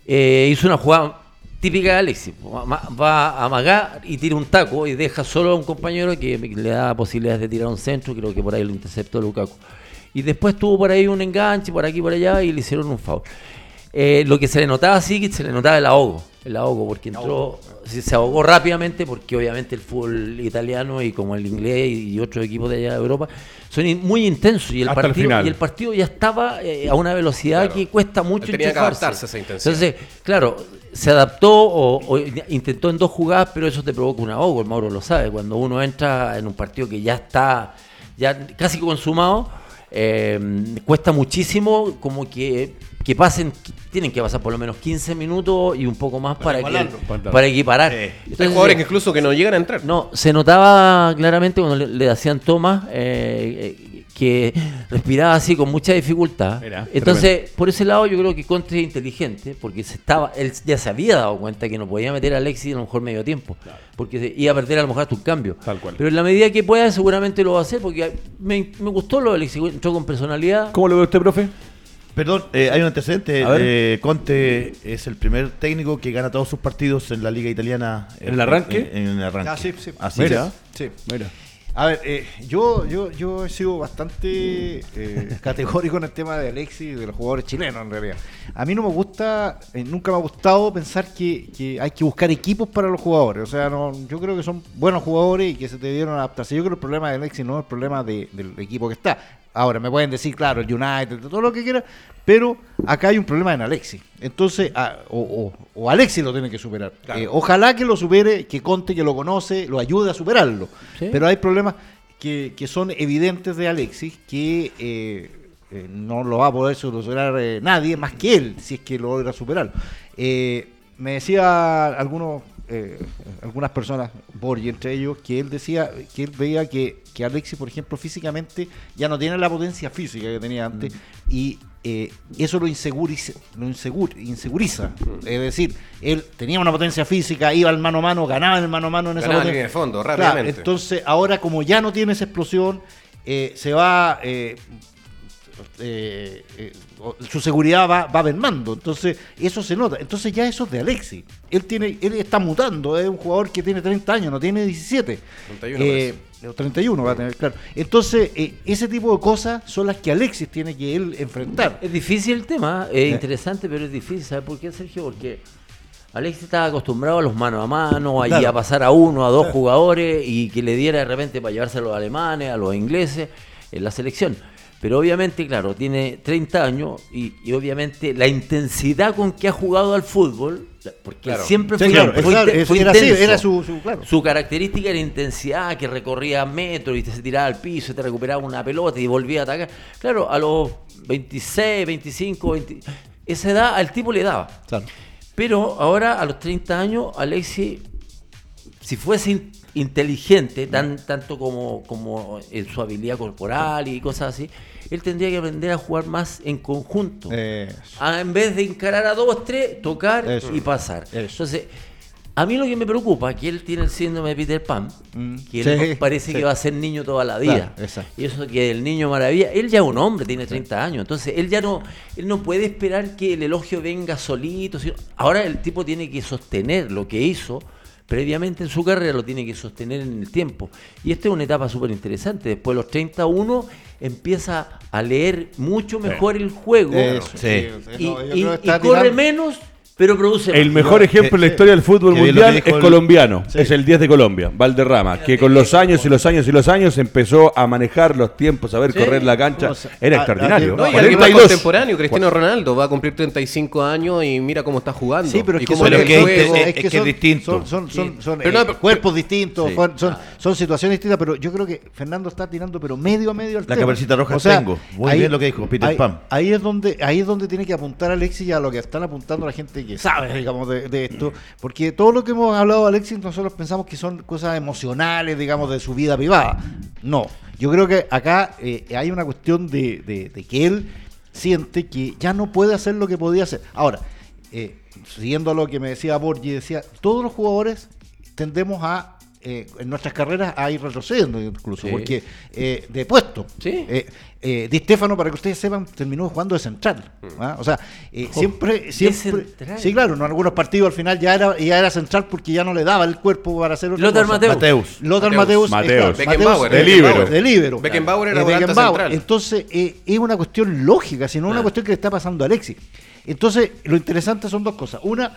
Speaker 4: Eh, hizo una jugada típica de Alexis. Va a amagar y tira un taco y deja solo a un compañero que le da posibilidades de tirar un centro. Creo que por ahí lo interceptó Lukaku. Y después tuvo por ahí un enganche, por aquí por allá, y le hicieron un foul. Eh, lo que se le notaba sí que se le notaba el ahogo, el ahogo, porque entró, se ahogó rápidamente, porque obviamente el fútbol italiano y como el inglés y otros equipos de allá de Europa son muy intensos y el
Speaker 1: Hasta
Speaker 4: partido y el partido ya estaba eh, a una velocidad
Speaker 3: Claro.
Speaker 4: que cuesta mucho
Speaker 3: tenía que
Speaker 4: enchufarse.
Speaker 3: adaptarse a esa intensidad.
Speaker 4: Entonces, claro, se adaptó o, o intentó en dos jugadas, pero eso te provoca un ahogo, el Mauro lo sabe. Cuando uno entra en un partido que ya está ya casi consumado, eh, cuesta muchísimo como que, que pasen, tienen que pasar por lo menos 15 minutos y un poco más para, que,
Speaker 5: igualarlo.
Speaker 4: para equiparar.
Speaker 3: Hay jugadores que incluso que no llegan a entrar.
Speaker 4: no, se notaba claramente cuando le, le hacían tomas eh, eh, que respiraba así con mucha dificultad. Entonces, por ese lado yo creo que Conte es inteligente, porque se estaba, él ya se había dado cuenta que no podía meter a Alexis a lo mejor medio tiempo, porque se- iba a perder a lo mejor hasta un cambio.
Speaker 1: Tal cual.
Speaker 4: Pero en la medida que pueda seguramente lo va a hacer, porque me, me gustó lo de Alexis, entró con personalidad.
Speaker 1: ¿Cómo lo ve usted, profe?
Speaker 5: Perdón, eh, hay un antecedente. Eh, Conte es el primer técnico que gana todos sus partidos en la liga italiana.
Speaker 1: ¿En el arranque?
Speaker 5: En, en el arranque.
Speaker 2: Ah, sí, sí.
Speaker 5: Así
Speaker 1: Mira.
Speaker 5: es.
Speaker 2: Sí.
Speaker 1: Mira.
Speaker 2: A ver, eh, yo, yo, yo he sido bastante eh, categórico en el tema de Alexis y de los jugadores chilenos, en realidad. A mí no me gusta, eh, nunca me ha gustado pensar que, que hay que buscar equipos para los jugadores. O sea, no, yo creo que son buenos jugadores y que se debieron adaptarse. Yo creo que el problema de Alexis no es el problema de- del equipo que está. Ahora, me pueden decir, claro, el United, todo lo que quieran, pero acá hay un problema en Alexis. Entonces, o, o- o Alexis lo tiene que superar. Eh, ojalá que lo supere, que Conte, que lo conoce, lo ayude a superarlo.
Speaker 4: Sí.
Speaker 2: Pero hay problemas que, que son evidentes de Alexis que eh, eh, no lo va a poder solucionar eh, nadie más que él, si es que lo logra superarlo. Eh, me decía algunos, eh, algunas personas, Borgi entre ellos, que él decía que él veía que, que Alexis, por ejemplo, físicamente ya no tiene la potencia física que tenía antes y eh, eso lo, inseguriza, lo insegur- inseguriza. Es decir, él tenía una potencia física, iba al mano a mano, ganaba en el mano a mano en esa
Speaker 3: Ganaba en
Speaker 2: potencia.
Speaker 3: línea de fondo,
Speaker 2: Claro,
Speaker 3: rápidamente.
Speaker 2: entonces, ahora como ya no tiene esa explosión, eh, se va... eh, eh, su seguridad va, va mermando, entonces eso se nota. Entonces ya eso es de Alexis. Él tiene, él está mutando, es un jugador que tiene 30 años, no tiene 17.
Speaker 3: 31
Speaker 2: Eh, o 31 va a tener, claro. Entonces, eh, ese tipo de cosas son las que Alexis tiene que él enfrentar.
Speaker 4: Es difícil el tema, es interesante, pero es difícil. ¿Sabes por qué, Sergio? Porque Alexis estaba acostumbrado a los mano a mano, ahí
Speaker 2: Claro.
Speaker 4: a pasar a uno, a dos jugadores y que le diera de repente para llevarse a los alemanes, a los ingleses en la selección. Pero obviamente, claro, tiene 30 años y, y obviamente la intensidad con que ha jugado al fútbol, porque
Speaker 3: Claro.
Speaker 4: siempre
Speaker 2: Sí,
Speaker 4: fue,
Speaker 2: claro,
Speaker 4: fue
Speaker 2: claro,
Speaker 4: inte-
Speaker 2: eso
Speaker 4: fue
Speaker 2: era así, era su- su-
Speaker 4: característica era intensidad, que recorría metros y te se tiraba al piso, y te recuperaba una pelota y volvía a atacar. Claro, a los 26, 25, 20, esa edad al tipo le daba. Pero ahora, a los 30 años, Alexis, si fuese inteligente, tan, tanto como, como en su habilidad corporal y cosas así, él tendría que aprender a jugar más en conjunto. Ah, en vez de encarar a dos, tres, tocar
Speaker 2: Eso.
Speaker 4: y pasar.
Speaker 2: Eso.
Speaker 4: Entonces, a mí lo que me preocupa es que él tiene el síndrome de Peter Pan,
Speaker 2: Mm.
Speaker 4: que él
Speaker 2: Sí,
Speaker 4: parece
Speaker 2: sí.
Speaker 4: que va a ser niño toda la vida.
Speaker 2: Claro,
Speaker 4: y eso que el niño maravilla, él ya es un hombre, tiene 30 años, entonces él ya no, él no puede esperar que el elogio venga solito. sino- ahora el tipo tiene que sostener lo que hizo previamente en su carrera, lo tiene que sostener en el tiempo. Y esta es una etapa súper interesante. Después de los 31 empieza a leer mucho mejor el juego.
Speaker 2: Eso,
Speaker 5: Sí.
Speaker 2: sí,
Speaker 4: Y,
Speaker 2: no,
Speaker 4: corre
Speaker 2: tirando-
Speaker 4: menos, pero produce
Speaker 1: El mejor ejemplo en la historia del fútbol
Speaker 5: que
Speaker 1: mundial es
Speaker 5: el-
Speaker 1: colombiano. Es el 10 de Colombia, Valderrama, que con los años y los años y los años empezó a manejar los tiempos, a ver
Speaker 4: Sí.
Speaker 1: correr la cancha. Era extraordinario.
Speaker 3: No, y
Speaker 2: No,
Speaker 3: alguien más
Speaker 1: 42.
Speaker 3: contemporáneo, Cristiano Ronaldo, va a cumplir 35 años y mira cómo está jugando.
Speaker 2: Sí, pero es que, son,
Speaker 5: es
Speaker 2: que
Speaker 5: que
Speaker 2: son-
Speaker 5: es distinto.
Speaker 2: Son, son, son, son,
Speaker 3: Pero
Speaker 2: eh,
Speaker 3: no, pero-
Speaker 2: cuerpos distintos,
Speaker 5: Sí.
Speaker 2: son, son, son situaciones distintas, pero yo creo que Fernando está tirando pero medio a medio al
Speaker 5: La cabecita roja tengo. Muy bien lo que dijo Peter
Speaker 2: ahí,
Speaker 5: Pan.
Speaker 2: Ahí es donde ahí es donde tiene que apuntar Alexis y a lo que están apuntando la gente que sabe, digamos, de, esto, porque todo lo que hemos hablado Alexis nosotros pensamos que son cosas emocionales, digamos, de su vida privada. No, yo creo que acá eh, hay una cuestión de que él siente que ya no puede hacer lo que podía hacer. Ahora, eh, siguiendo a lo que me decía Borgi, decía, todos los jugadores tendemos a, eh, en nuestras carreras, a ir retrocediendo incluso,
Speaker 4: Sí.
Speaker 2: porque eh, de puesto.
Speaker 4: Sí.
Speaker 2: Eh, eh, Di Stefano, para que ustedes sepan, terminó jugando de central. ¿ah? O sea, eh,
Speaker 4: Jo,
Speaker 2: siempre, siempre. Sí, claro, en algunos partidos al final ya era, ya era central porque ya no le daba el cuerpo para hacer otra
Speaker 4: Lothar
Speaker 2: cosa.
Speaker 4: Mateus.
Speaker 5: Mateus.
Speaker 2: Lothar
Speaker 3: Mateus.
Speaker 2: Mateus.
Speaker 1: Mateus.
Speaker 3: Beckenbauer,
Speaker 1: de líbero.
Speaker 3: Beckenbauer era
Speaker 2: Eh,
Speaker 3: volante
Speaker 2: Beckenbauer.
Speaker 3: central.
Speaker 2: Entonces, eh, es una cuestión lógica, sino una
Speaker 4: Ah.
Speaker 2: cuestión que le está pasando a Alexis. Entonces, lo interesante son dos cosas. Una,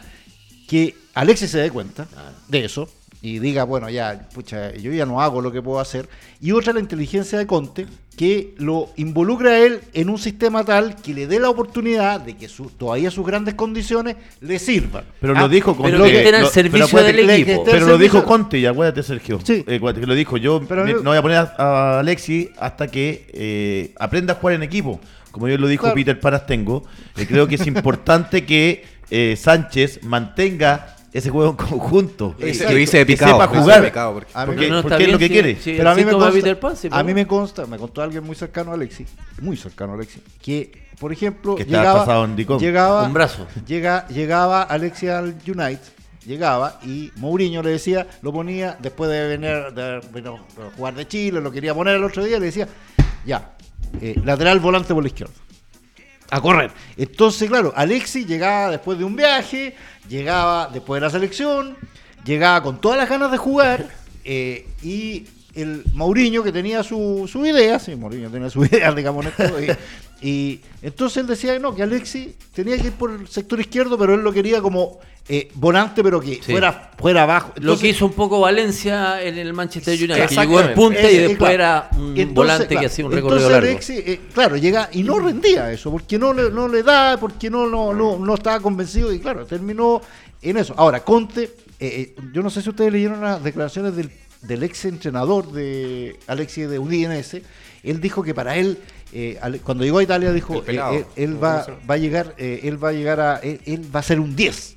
Speaker 2: que Alexis se dé cuenta de eso y diga, bueno, ya, pucha, yo ya no hago lo que puedo hacer. Y otra, la inteligencia de Conte, que lo involucra a él en un sistema tal que le dé la oportunidad de que su- todavía sus grandes condiciones le sirvan.
Speaker 5: Pero
Speaker 2: Ah,
Speaker 5: lo dijo con
Speaker 4: pero
Speaker 5: lo
Speaker 4: que estén al servicio
Speaker 5: pero
Speaker 4: del equipo.
Speaker 5: lo dijo Conte, y acuérdate, Sergio.
Speaker 2: Sí.
Speaker 5: Eh, que lo dijo. Yo
Speaker 2: Pero
Speaker 5: me-
Speaker 2: yo-
Speaker 5: no voy a poner a, a Alexis hasta que eh, aprenda a jugar en equipo. Como yo lo dijo
Speaker 2: Claro.
Speaker 5: Peter Parastengo, eh, creo que es importante que eh, Sánchez mantenga ese juego en conjunto.
Speaker 2: Exacto.
Speaker 3: Lo hice de
Speaker 5: Que
Speaker 3: picado.
Speaker 5: sepa jugar.
Speaker 3: picado, porque-
Speaker 2: A mí
Speaker 5: Porque,
Speaker 4: no, está
Speaker 5: porque es lo que
Speaker 4: bien,
Speaker 5: quiere.
Speaker 2: Pero a mí, me consta,
Speaker 4: Pan,
Speaker 2: a mí me consta, me contó alguien muy cercano a Alexis, muy cercano a Alexis, que, por ejemplo,
Speaker 5: Que estaba
Speaker 2: llegaba,
Speaker 5: pasado en Dicom.
Speaker 2: llegaba,
Speaker 4: Un brazo.
Speaker 2: llega, llegaba Alexis al United, llegaba y Mourinho le decía, lo ponía, después de venir de, bueno, de jugar de Chile, lo quería poner el otro día, le decía, ya, eh, lateral volante por la izquierda. A correr. Entonces, claro, Alexis llegaba después de un viaje, llegaba después de la selección, llegaba con todas las ganas de jugar eh, y el Mourinho que tenía su, su idea, sí, Mourinho tenía su idea, digamos, y, y entonces él decía no, que Alexis tenía que ir por el sector izquierdo, pero él lo quería como eh, volante, pero que
Speaker 4: Sí.
Speaker 2: fuera, fuera abajo.
Speaker 4: Lo que hizo un poco Valencia en el Manchester United, que llegó en punta y
Speaker 2: Eh, eh,
Speaker 4: después
Speaker 2: claro.
Speaker 4: era un
Speaker 2: Entonces,
Speaker 4: volante
Speaker 2: claro,
Speaker 4: que hacía un recorrido
Speaker 2: entonces
Speaker 4: largo.
Speaker 2: Alexis, eh, claro, llega y no rendía eso, porque no le, no le da, porque no, no, no, no estaba convencido y claro, terminó en eso. Ahora, Conte, eh, yo no sé si ustedes leyeron las declaraciones del, del ex entrenador de Alexis de Udinese, él dijo que para él, eh, cuando llegó a Italia dijo, él, él va, va a llegar, eh, él va a llegar a, él, él va a ser un 10.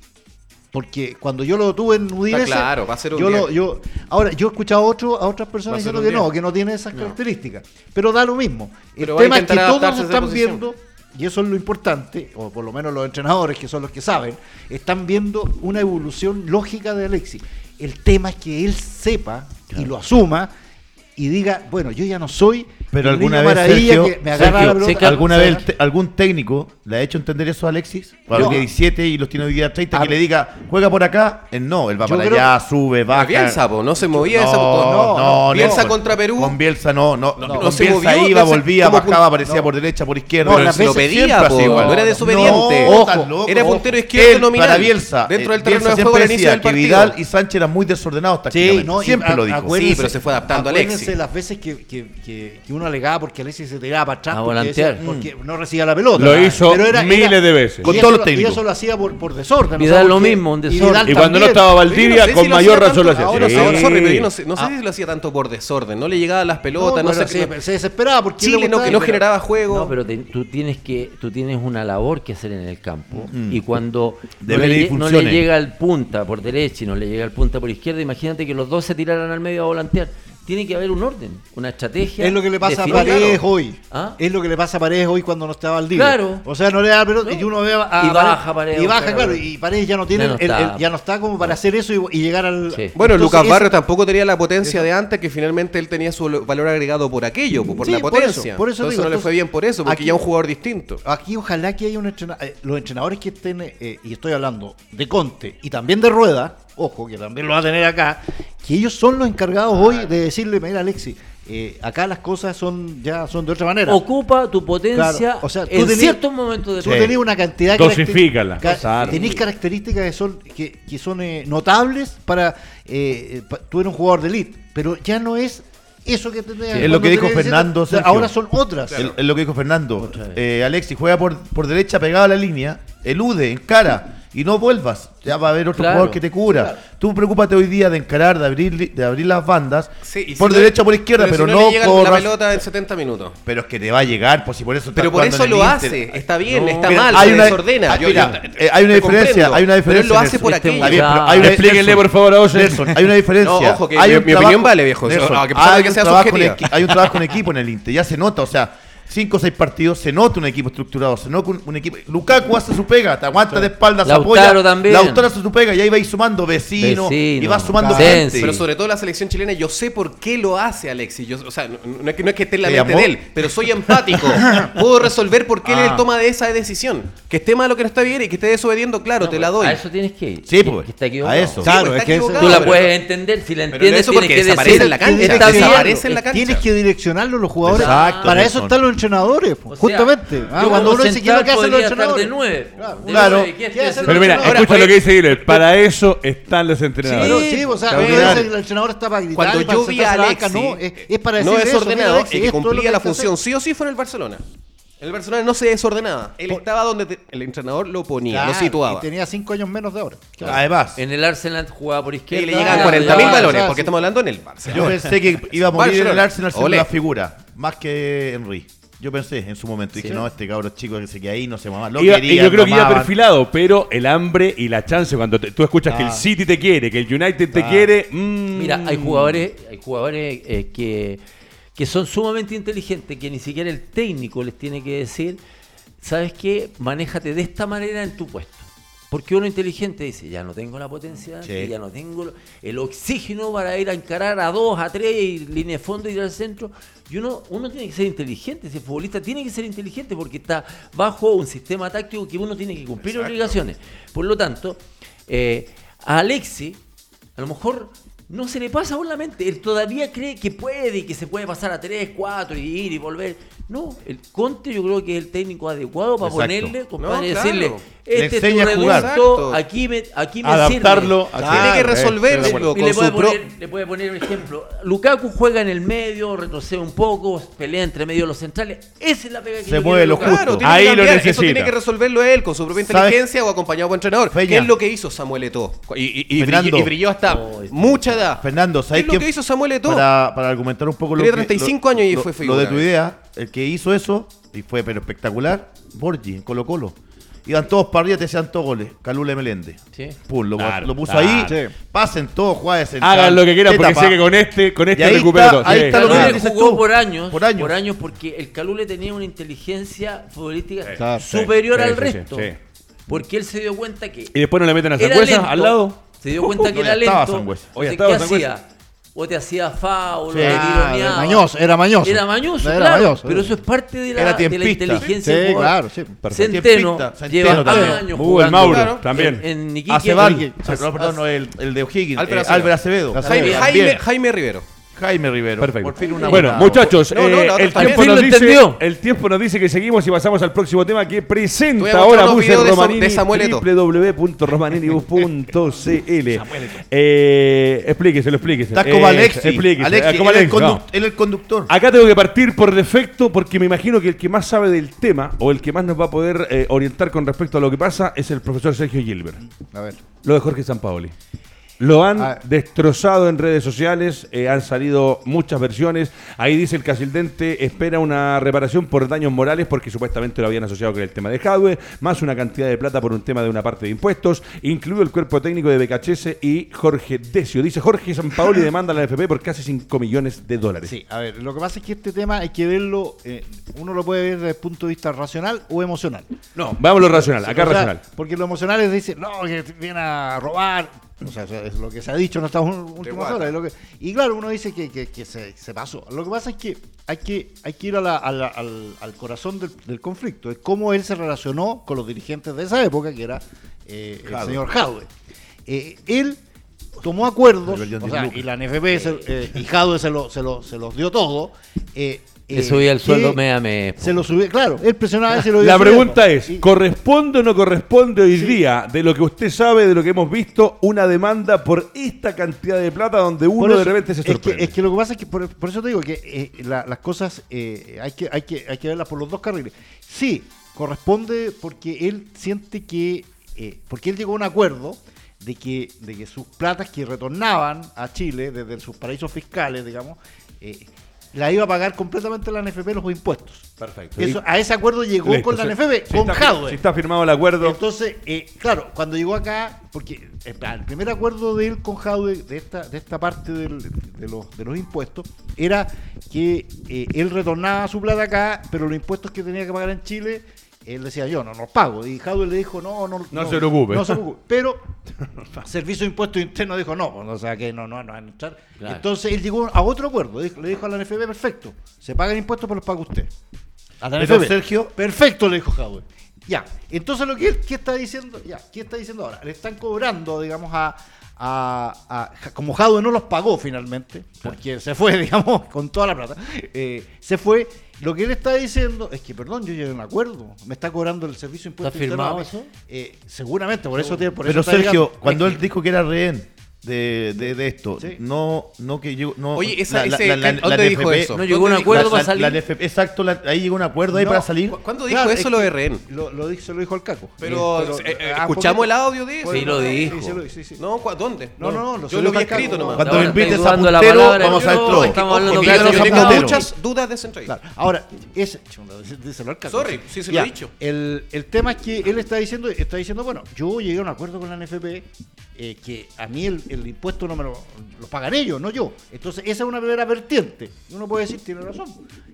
Speaker 2: Porque cuando yo lo tuve en Udinese,
Speaker 3: claro, va a ser un
Speaker 2: yo lo-
Speaker 3: 10.
Speaker 2: yo, ahora yo he escuchado a, otro, a otras personas diciendo que no,
Speaker 3: 10.
Speaker 2: que no tiene esas características. Pero da lo mismo. El
Speaker 3: Pero
Speaker 2: tema es que todos están viendo y eso es lo importante, o por lo menos los entrenadores, que son los que saben, están viendo una evolución lógica de Alexis. El tema es que él sepa y lo asuma y diga, bueno, yo ya no soy
Speaker 5: Pero alguna vez, Sergio,
Speaker 2: que me agarra
Speaker 4: Sergio,
Speaker 2: la pelota.
Speaker 5: ¿Alguna vez el te- algún técnico le ha hecho entender eso a Alexis? Para
Speaker 2: Yo-
Speaker 5: que 17 y los tiene hoy día 30,
Speaker 2: A
Speaker 5: que le
Speaker 2: ver.
Speaker 5: diga, juega por acá. Él no, él va
Speaker 2: Yo
Speaker 5: para
Speaker 2: creo-
Speaker 5: allá, sube, baja.
Speaker 3: Bielsa, po, no se movía esa
Speaker 5: no, no, no,
Speaker 3: Bielsa
Speaker 5: con-
Speaker 3: contra Perú.
Speaker 5: Con Bielsa no, no,
Speaker 3: No,
Speaker 5: no,
Speaker 3: no
Speaker 5: con
Speaker 3: se
Speaker 5: Bielsa
Speaker 3: movió,
Speaker 5: iba, volvía, bajaba, aparecía
Speaker 2: no.
Speaker 5: por derecha, por izquierda.
Speaker 2: No,
Speaker 3: se lo
Speaker 2: veces
Speaker 3: pedía, no era desobediente.
Speaker 5: No,
Speaker 2: Ojo,
Speaker 3: era puntero izquierdo nominal.
Speaker 5: Para Bielsa,
Speaker 3: Dentro
Speaker 5: eh,
Speaker 3: del terreno
Speaker 5: Bielsa
Speaker 3: de juego al
Speaker 5: siempre
Speaker 3: inicio
Speaker 5: decía
Speaker 3: del
Speaker 5: que
Speaker 3: partido.
Speaker 5: Vidal y Sánchez eran muy desordenados tácticamente.
Speaker 2: no,
Speaker 5: siempre
Speaker 2: a-
Speaker 5: lo dijo.
Speaker 3: Sí, pero se fue adaptando a Alexis.
Speaker 2: las veces que, que uno alegaba porque Alexis se tiraba para atrás
Speaker 4: A
Speaker 2: porque, decía- porque no recibía la pelota.
Speaker 1: Lo hizo miles de veces.
Speaker 5: Con todos los
Speaker 2: lo-
Speaker 5: técnicos.
Speaker 2: Y eso lo hacía por, por desorden.
Speaker 4: Vidal
Speaker 2: o sea,
Speaker 4: lo mismo, un
Speaker 2: y
Speaker 4: desorden.
Speaker 2: Vidal
Speaker 1: Y cuando no estaba Valdivia,
Speaker 3: no sé
Speaker 1: con
Speaker 3: si
Speaker 1: mayor razón lo hacía.
Speaker 3: Ahora,
Speaker 1: Sí.
Speaker 3: ahora, sorry, pero yo no sé, no sé
Speaker 2: Ah.
Speaker 3: si lo hacía tanto por desorden. No le llegaban las
Speaker 2: No,
Speaker 3: pelotas, no,
Speaker 2: pero
Speaker 3: sé.
Speaker 2: se, se desesperaba porque
Speaker 3: Chile
Speaker 2: le
Speaker 3: no, no generaba juego.
Speaker 4: No, pero te- tú tienes que tú tienes una labor que hacer en el campo
Speaker 5: Mm.
Speaker 4: y cuando no le, no le llega el punta por derecha y no le llega el punta por izquierda, imagínate que los dos se tiraran al medio a volantear. Tiene que haber un orden, una estrategia.
Speaker 2: Es lo que le pasa a. Paredes
Speaker 3: claro.
Speaker 2: hoy.
Speaker 4: ¿Ah?
Speaker 2: Es lo que le pasa a Paredes hoy cuando no estaba al día.
Speaker 4: Claro.
Speaker 2: O sea, no le da la pelota y
Speaker 4: No.
Speaker 2: uno ve a
Speaker 4: Y baja Paredes,
Speaker 2: Y baja,
Speaker 4: claro.
Speaker 2: claro. Y Paredes ya no tiene,
Speaker 4: Ya no
Speaker 2: el- el-
Speaker 4: está.
Speaker 2: ya no está como para hacer eso y, y llegar al.
Speaker 4: Sí.
Speaker 3: Bueno,
Speaker 2: Entonces,
Speaker 3: Lucas Barrio tampoco tenía la potencia de antes, que finalmente él tenía su valor agregado por aquello, por
Speaker 2: Sí,
Speaker 3: la
Speaker 2: por
Speaker 3: potencia.
Speaker 2: eso, por eso
Speaker 3: entonces
Speaker 2: digo,
Speaker 3: no le fue bien por eso, porque
Speaker 2: aquí-
Speaker 3: ya es un jugador distinto.
Speaker 2: Aquí ojalá que haya un entrenador, los entrenadores que estén, eh, y estoy hablando de Conte y también de Rueda, ojo, que también lo va a tener acá, que ellos son los encargados hoy de decirle, mira Alexis, eh, acá las cosas son ya son de otra manera.
Speaker 4: Ocupa tu potencia
Speaker 2: Claro, o sea, tú
Speaker 4: en ciertos momentos de
Speaker 2: Tú
Speaker 5: Sí.
Speaker 2: tenés una cantidad de
Speaker 1: Dosifícala,
Speaker 2: ca-
Speaker 1: claro.
Speaker 2: tenés características que son, que, que son eh, notables para. eh, pa- tú eres un jugador de elite, pero ya no es eso que tenías.
Speaker 5: es
Speaker 2: cuando
Speaker 5: lo que dijo Fernando,
Speaker 2: 17,
Speaker 5: Sergio.
Speaker 2: Ahora son otras.
Speaker 5: Es es lo que dijo Fernando. Eh, Alexis juega por, por derecha pegado a la línea, elude, encara y no vuelvas. Ya va a haber otro
Speaker 4: Claro.
Speaker 5: jugador que te cubra. Tú preocúpate hoy día de encarar, de abrir, li- de abrir las bandas
Speaker 3: Sí, y si
Speaker 5: por
Speaker 3: no-
Speaker 5: derecha o por izquierda, pero,
Speaker 3: si
Speaker 5: no,
Speaker 3: le llega la pelota en 70 minutos.
Speaker 5: Pero es que te va a llegar, pues si por eso está
Speaker 3: Pero por eso lo
Speaker 5: Inter.
Speaker 3: hace, está bien,
Speaker 4: No.
Speaker 3: está
Speaker 5: Mira,
Speaker 3: mal,
Speaker 5: hay
Speaker 3: se
Speaker 5: una-
Speaker 3: desordena.
Speaker 5: ah,
Speaker 3: Yo-
Speaker 5: mira,
Speaker 3: yo-
Speaker 5: eh, hay una
Speaker 3: te
Speaker 5: diferencia,
Speaker 3: comprendo,
Speaker 5: hay una
Speaker 3: Pero él
Speaker 5: diferencia
Speaker 3: lo hace por
Speaker 5: pero una-
Speaker 1: Explíquenle, por favor, a.
Speaker 5: Nelson, hay una diferencia.
Speaker 3: No, ojo, que
Speaker 5: hay
Speaker 3: mi-
Speaker 5: un
Speaker 3: mi opinión vale, viejo.
Speaker 5: Hay un trabajo en equipo en el Inter, ya se nota, o sea, cinco o seis partidos, se nota un equipo estructurado, se nota un, un equipo. Lukaku hace su pega, te aguanta de espaldas,
Speaker 4: Lautaro
Speaker 5: apoya.
Speaker 4: también.
Speaker 5: Lautaro hace su pega y ahí vais sumando vecinos
Speaker 4: Vecino,
Speaker 5: y vas sumando gente.
Speaker 3: Pero sobre todo la selección chilena, yo sé por qué lo hace Alexis. Yo, o sea, no, no es que, no es que esté en la
Speaker 5: ¿Te
Speaker 3: mente
Speaker 5: llamó?
Speaker 3: de él, pero soy empático. Puedo resolver por qué él
Speaker 5: Ah.
Speaker 3: toma de esa decisión. Que esté malo, que no está bien y que esté desobediendo, claro,
Speaker 4: No,
Speaker 3: te la
Speaker 4: pues,
Speaker 3: doy.
Speaker 4: A eso tienes que ir.
Speaker 5: Sí,
Speaker 4: Que-
Speaker 5: pues,
Speaker 4: que está
Speaker 5: a
Speaker 4: equivocado.
Speaker 5: eso.
Speaker 2: Claro,
Speaker 3: pues,
Speaker 2: es
Speaker 3: está
Speaker 2: que ese-
Speaker 3: equivocado,
Speaker 4: Tú la puedes entender, si la
Speaker 3: Pero
Speaker 4: entiendes,
Speaker 3: eso
Speaker 4: tienes
Speaker 3: porque
Speaker 4: que
Speaker 3: desaparece en la cancha, la.
Speaker 2: Tienes que direccionarlo los jugadores.
Speaker 5: Exacto,
Speaker 2: Para eso están los entrenadores,
Speaker 4: O sea,
Speaker 2: justamente. Ah,
Speaker 4: yo
Speaker 2: cuando uno dice que ¿qué hacen los entrenadores?
Speaker 4: de nueve.
Speaker 2: Claro.
Speaker 4: De
Speaker 5: Claro.
Speaker 4: nueve, ¿qué
Speaker 2: ¿Qué
Speaker 4: hace
Speaker 2: hacen
Speaker 4: el
Speaker 1: Pero mira,
Speaker 2: Ahora,
Speaker 1: escucha
Speaker 3: oye-
Speaker 1: lo que dice Guilherme. Para eso están los entrenadores.
Speaker 2: Pero sí, o sea,
Speaker 3: Claro, claro.
Speaker 2: que el entrenador está para gritar
Speaker 3: Cuando
Speaker 2: y
Speaker 3: yo vi a Alexis,
Speaker 2: no, es, es para
Speaker 3: no
Speaker 2: decir mira, Alexis,
Speaker 3: y que
Speaker 2: es lo
Speaker 3: cumplía la función sí o sí fue en el Barcelona. El Barcelona no se desordenaba. Él estaba donde te- el entrenador lo ponía,
Speaker 2: Claro,
Speaker 3: lo situaba.
Speaker 2: Y tenía cinco años menos de ahora.
Speaker 5: Además,
Speaker 4: En el Arsenal jugaba por
Speaker 3: Y
Speaker 4: izquierda.
Speaker 3: le llegaban
Speaker 2: Claro,
Speaker 3: 40.000
Speaker 2: claro,
Speaker 3: balones,
Speaker 2: claro,
Speaker 3: porque
Speaker 2: sí.
Speaker 3: estamos hablando en el Barça.
Speaker 5: yo pensé que iba a morir en el
Speaker 3: Barcelona.
Speaker 5: Arsenal siendo la figura, más que Henry. Yo pensé en su momento, dije,
Speaker 4: Sí.
Speaker 5: no, este cabro chico que se queda ahí no se mamá. Lo
Speaker 1: Iba- y
Speaker 5: querían,
Speaker 1: yo creo que
Speaker 5: amaban.
Speaker 1: perfilado, pero el hambre y la chance cuando te- tú escuchas que el
Speaker 5: Ah.
Speaker 1: City te quiere, que el United te
Speaker 5: Ah.
Speaker 1: quiere. mm,
Speaker 4: Mira, hay jugadores, hay jugadores eh, que, que son sumamente inteligentes, que ni siquiera el técnico les tiene que decir, ¿sabes qué? Manéjate de esta manera en tu puesto. Porque uno inteligente dice, ya no tengo la potencia,
Speaker 5: Sí.
Speaker 4: ya no tengo el oxígeno para ir a encarar a dos, a tres, y línea de fondo y ir al centro. Y uno, uno tiene que ser inteligente, ese futbolista tiene que ser inteligente porque está bajo un sistema táctico que uno tiene que cumplir obligaciones. Por lo tanto, eh, a Alexi, a lo mejor no se le pasa por la mente. Él todavía cree que puede y que se puede pasar a 3, 4 y ir y volver. No, el Conte yo creo que es el técnico adecuado para
Speaker 5: Exacto.
Speaker 4: ponerle, compadre,
Speaker 3: No, claro.
Speaker 4: decirle,
Speaker 5: Le
Speaker 4: este es tu
Speaker 3: Exacto.
Speaker 4: aquí me, aquí me
Speaker 1: Adaptarlo
Speaker 4: sirve.
Speaker 1: a-
Speaker 3: Tiene que
Speaker 1: eh,
Speaker 3: resolverlo
Speaker 1: estoy de
Speaker 4: Y le puede,
Speaker 3: pro-
Speaker 4: poner, le puede poner un ejemplo. Lukaku juega en el medio, retrocede un poco, pelea entre medio de los centrales. Esa es la pega que
Speaker 5: Se mueve lo justo.
Speaker 3: Claro, tiene
Speaker 1: Ahí
Speaker 3: que
Speaker 1: lo
Speaker 3: cambiar. Eso
Speaker 1: necesita.
Speaker 3: tiene que resolverlo él con su propia
Speaker 5: ¿Sabes?
Speaker 3: inteligencia o acompañado por entrenador.
Speaker 5: Feña.
Speaker 3: ¿Qué es lo que hizo Samuel Eto'o? Y, y- y
Speaker 5: Fernando.
Speaker 3: brilló, y brilló hasta
Speaker 4: Oh, este-
Speaker 3: mucha edad.
Speaker 5: Fernando,
Speaker 3: ¿Qué
Speaker 5: ¿sabes
Speaker 3: es lo que hizo Samuel Eto'o?
Speaker 5: Para, para argumentar un poco lo que-
Speaker 3: 35
Speaker 5: lo-
Speaker 3: años y fue
Speaker 5: Lo de tu idea, el que hizo eso, y fue pero espectacular, Borgi, en Colo Colo. Iban todos para arriba, te decían todos goles. Calule Melende.
Speaker 4: Sí.
Speaker 5: Pum, lo,
Speaker 1: Claro,
Speaker 5: lo puso
Speaker 1: claro.
Speaker 5: ahí.
Speaker 2: Sí.
Speaker 5: Pasen todos, juegues en
Speaker 1: Hagan lo que quieran porque sé que con este, con este
Speaker 5: Y ahí
Speaker 1: recupero
Speaker 5: está-
Speaker 1: todo.
Speaker 5: ahí
Speaker 1: Sí.
Speaker 5: está lo que
Speaker 4: Calule
Speaker 5: dices
Speaker 4: jugó
Speaker 5: tú.
Speaker 4: por años,
Speaker 5: Por
Speaker 4: por
Speaker 5: años.
Speaker 4: años, porque el Calule tenía una inteligencia futbolística superior
Speaker 1: sí,
Speaker 4: al resto.
Speaker 1: sí.
Speaker 4: Porque él se dio cuenta que
Speaker 1: Y después no le meten a Sangüesa al lado.
Speaker 4: Se dio cuenta que era
Speaker 5: estaba
Speaker 4: lento.
Speaker 5: Sangüesa.
Speaker 1: Oye,
Speaker 4: Entonces,
Speaker 1: estaba
Speaker 4: ¿qué
Speaker 1: Sangüesa.
Speaker 4: O te hacía faulo,
Speaker 2: Sí,
Speaker 4: te tironeaba.
Speaker 2: mañoso, era mañoso.
Speaker 4: Era mañoso,
Speaker 2: Era
Speaker 4: claro,
Speaker 2: mañoso.
Speaker 4: pero eso es parte de la,
Speaker 5: Era
Speaker 4: de la
Speaker 5: tiempista.
Speaker 4: inteligencia
Speaker 2: Sí, claro, sí.
Speaker 1: Perfecto.
Speaker 4: Centeno,
Speaker 5: Tiempista, Centeno
Speaker 4: lleva
Speaker 5: también.
Speaker 4: años
Speaker 1: Uh, el Mauro,
Speaker 3: Claro.
Speaker 1: también.
Speaker 4: en, en Iquique.
Speaker 5: Aceval. Perdón, no, el, el de O'Higgins.
Speaker 3: Álvaro
Speaker 5: eh,
Speaker 3: Acevedo.
Speaker 5: Acevedo.
Speaker 3: Jaime. Jaime, Jaime Rivero.
Speaker 5: Jaime Rivero.
Speaker 1: Perfecto.
Speaker 5: Por fin una
Speaker 1: bueno,
Speaker 5: buena-
Speaker 1: muchachos,
Speaker 3: No, no,
Speaker 1: eh, el, tiempo nos dice, el tiempo nos dice que seguimos y pasamos al próximo tema que presenta ahora
Speaker 3: Sa-
Speaker 1: Romanini, www.romaninibus.cl eh, Explíqueselo, explíqueselo.
Speaker 5: Está como
Speaker 1: Eh,
Speaker 5: Alexi.
Speaker 1: explíquese,
Speaker 5: Alexi,
Speaker 1: eh, como
Speaker 5: él, el
Speaker 1: no.
Speaker 5: el conductor.
Speaker 1: Acá tengo que partir por defecto porque me imagino que el que más sabe del tema o el que más nos va a poder eh, orientar con respecto a lo que pasa es el profesor Sergio Gilbert.
Speaker 2: A ver.
Speaker 1: Lo de Jorge Sampaoli. Lo han
Speaker 2: Ah.
Speaker 1: destrozado en redes sociales, eh, han salido muchas versiones. Ahí dice el Casildente espera una reparación por daños morales porque supuestamente lo habían asociado con el tema de Jadwe, más una cantidad de plata por un tema de una parte de impuestos, incluido el cuerpo técnico de BKHS y Jorge Decio. Dice Jorge Sampaoli demanda a la FP por casi 5 millones de dólares.
Speaker 2: Sí, a ver, lo que pasa es que este tema hay que verlo, eh, uno lo puede ver desde el punto de vista racional o emocional.
Speaker 1: No, vamos lo racional, acá
Speaker 2: O sea,
Speaker 1: racional.
Speaker 2: Porque lo emocional es decir, no, que viene a robar. O sea, es lo que se ha dicho en estas últimas horas. es lo que- y claro, uno dice que, que- que se, se pasó. Lo que pasa es que hay que, hay que ir a la- a la- al, al corazón del, del conflicto. Es cómo él se relacionó con los dirigentes de esa época, que era eh, el señor Jadwe. Eh, él tomó acuerdos, o sea, y la NFP se- eh, y Jadwe se, lo, se, lo- se los dio todo. Eh,
Speaker 4: Le
Speaker 2: eh,
Speaker 4: subía el
Speaker 2: que
Speaker 4: sueldo mes a mes.
Speaker 2: Se lo subía, claro, él presionaba y se lo
Speaker 1: La pregunta es, ¿corresponde o no corresponde hoy
Speaker 2: Sí.
Speaker 1: día, de lo que usted sabe, de lo que hemos visto, una demanda por esta cantidad de plata donde uno de repente se
Speaker 2: es que,
Speaker 1: sorprende?
Speaker 2: es que lo que pasa es que por, por eso te digo que eh, la- las cosas eh, hay, que, hay, que, hay que verlas por los dos carriles. Sí, corresponde porque él siente que, eh, porque él llegó a un acuerdo de que, de que sus platas que retornaban a Chile desde sus paraísos fiscales, digamos, eh, la iba a pagar completamente la NFP los impuestos.
Speaker 1: Perfecto.
Speaker 2: Eso, a ese acuerdo llegó
Speaker 1: Listo,
Speaker 2: con la NFP,
Speaker 1: si
Speaker 2: con
Speaker 1: está,
Speaker 2: Jadwe.
Speaker 1: Si está firmado el acuerdo,
Speaker 2: Entonces, eh, claro, cuando llegó acá, porque eh, el primer acuerdo de él con Jaude, de esta, de esta parte del- de, los, de los impuestos, era que eh, él retornaba su plata acá, pero los impuestos que tenía que pagar en Chile, él decía yo, no los pago. Y Jaude le dijo, no, no,
Speaker 1: No se preocupe.
Speaker 2: No se preocupe. Pero Servicio de Impuestos Internos dijo, no, o sea que no, no, no van a echar.
Speaker 4: Claro.
Speaker 2: Entonces él llegó a otro acuerdo, le dijo a la NFP, perfecto, se pagan impuestos, pero los paga usted. A la NFP.
Speaker 5: Sergio-
Speaker 2: Perfecto, le dijo Jadwe. Ya, entonces lo que él, ¿qué está diciendo? Ya, ¿qué está diciendo ahora? Le están cobrando, digamos, a, a, a- como Jadwe no los pagó finalmente, porque se fue, digamos, con toda la plata, eh, se fue. Lo que él está diciendo es que, perdón, yo llegué a un acuerdo, me está cobrando el servicio de impuestos.
Speaker 4: ¿Está firmado eso?
Speaker 2: Eh, seguramente, por eso tiene, por
Speaker 5: Pero
Speaker 2: eso
Speaker 5: Sergio, cuando él dijo que era rehén de, de, de esto,
Speaker 2: Sí.
Speaker 5: no, no que llegó. No,
Speaker 3: Oye, esa- ese- ¿dónde dijo eso?
Speaker 4: No llegó a un
Speaker 3: ¿Dónde
Speaker 4: acuerdo
Speaker 5: la-
Speaker 4: para
Speaker 5: la-
Speaker 4: salir.
Speaker 5: la NFP exacto, la- ahí llegó un acuerdo ahí
Speaker 2: No,
Speaker 5: para salir.
Speaker 3: ¿Cu- ¿Cuándo dijo
Speaker 2: Claro,
Speaker 3: eso
Speaker 2: es
Speaker 3: lo de?
Speaker 2: Lo, lo, dijo- se lo dijo el Caco.
Speaker 3: Pero,
Speaker 2: Eh,
Speaker 3: eh, eh,
Speaker 2: ah,
Speaker 3: ¿escuchamos el audio de eso?
Speaker 4: Sí, lo dijo.
Speaker 2: Sí, sí, lo- sí, sí.
Speaker 3: No, ¿cu- ¿dónde?
Speaker 2: No, no, no,
Speaker 3: Yo lo vi escrito
Speaker 2: no.
Speaker 3: nomás.
Speaker 5: Cuando me invites a
Speaker 4: la
Speaker 5: puntero,
Speaker 4: palabra,
Speaker 5: vamos
Speaker 4: yo-
Speaker 5: al tro.
Speaker 4: estamos hablando
Speaker 3: que
Speaker 5: claro,
Speaker 3: yo tengo muchas dudas de esa entrevista.
Speaker 2: Ahora, Caco.
Speaker 3: Sorry, sí se lo he dicho.
Speaker 2: El, el tema es que él está diciendo, está diciendo, bueno, yo llegué a un acuerdo con la NFP que a mí el, el impuesto no me lo, lo pagan ellos, no yo. Entonces, esa es una primera vertiente. Y uno puede decir, tiene razón.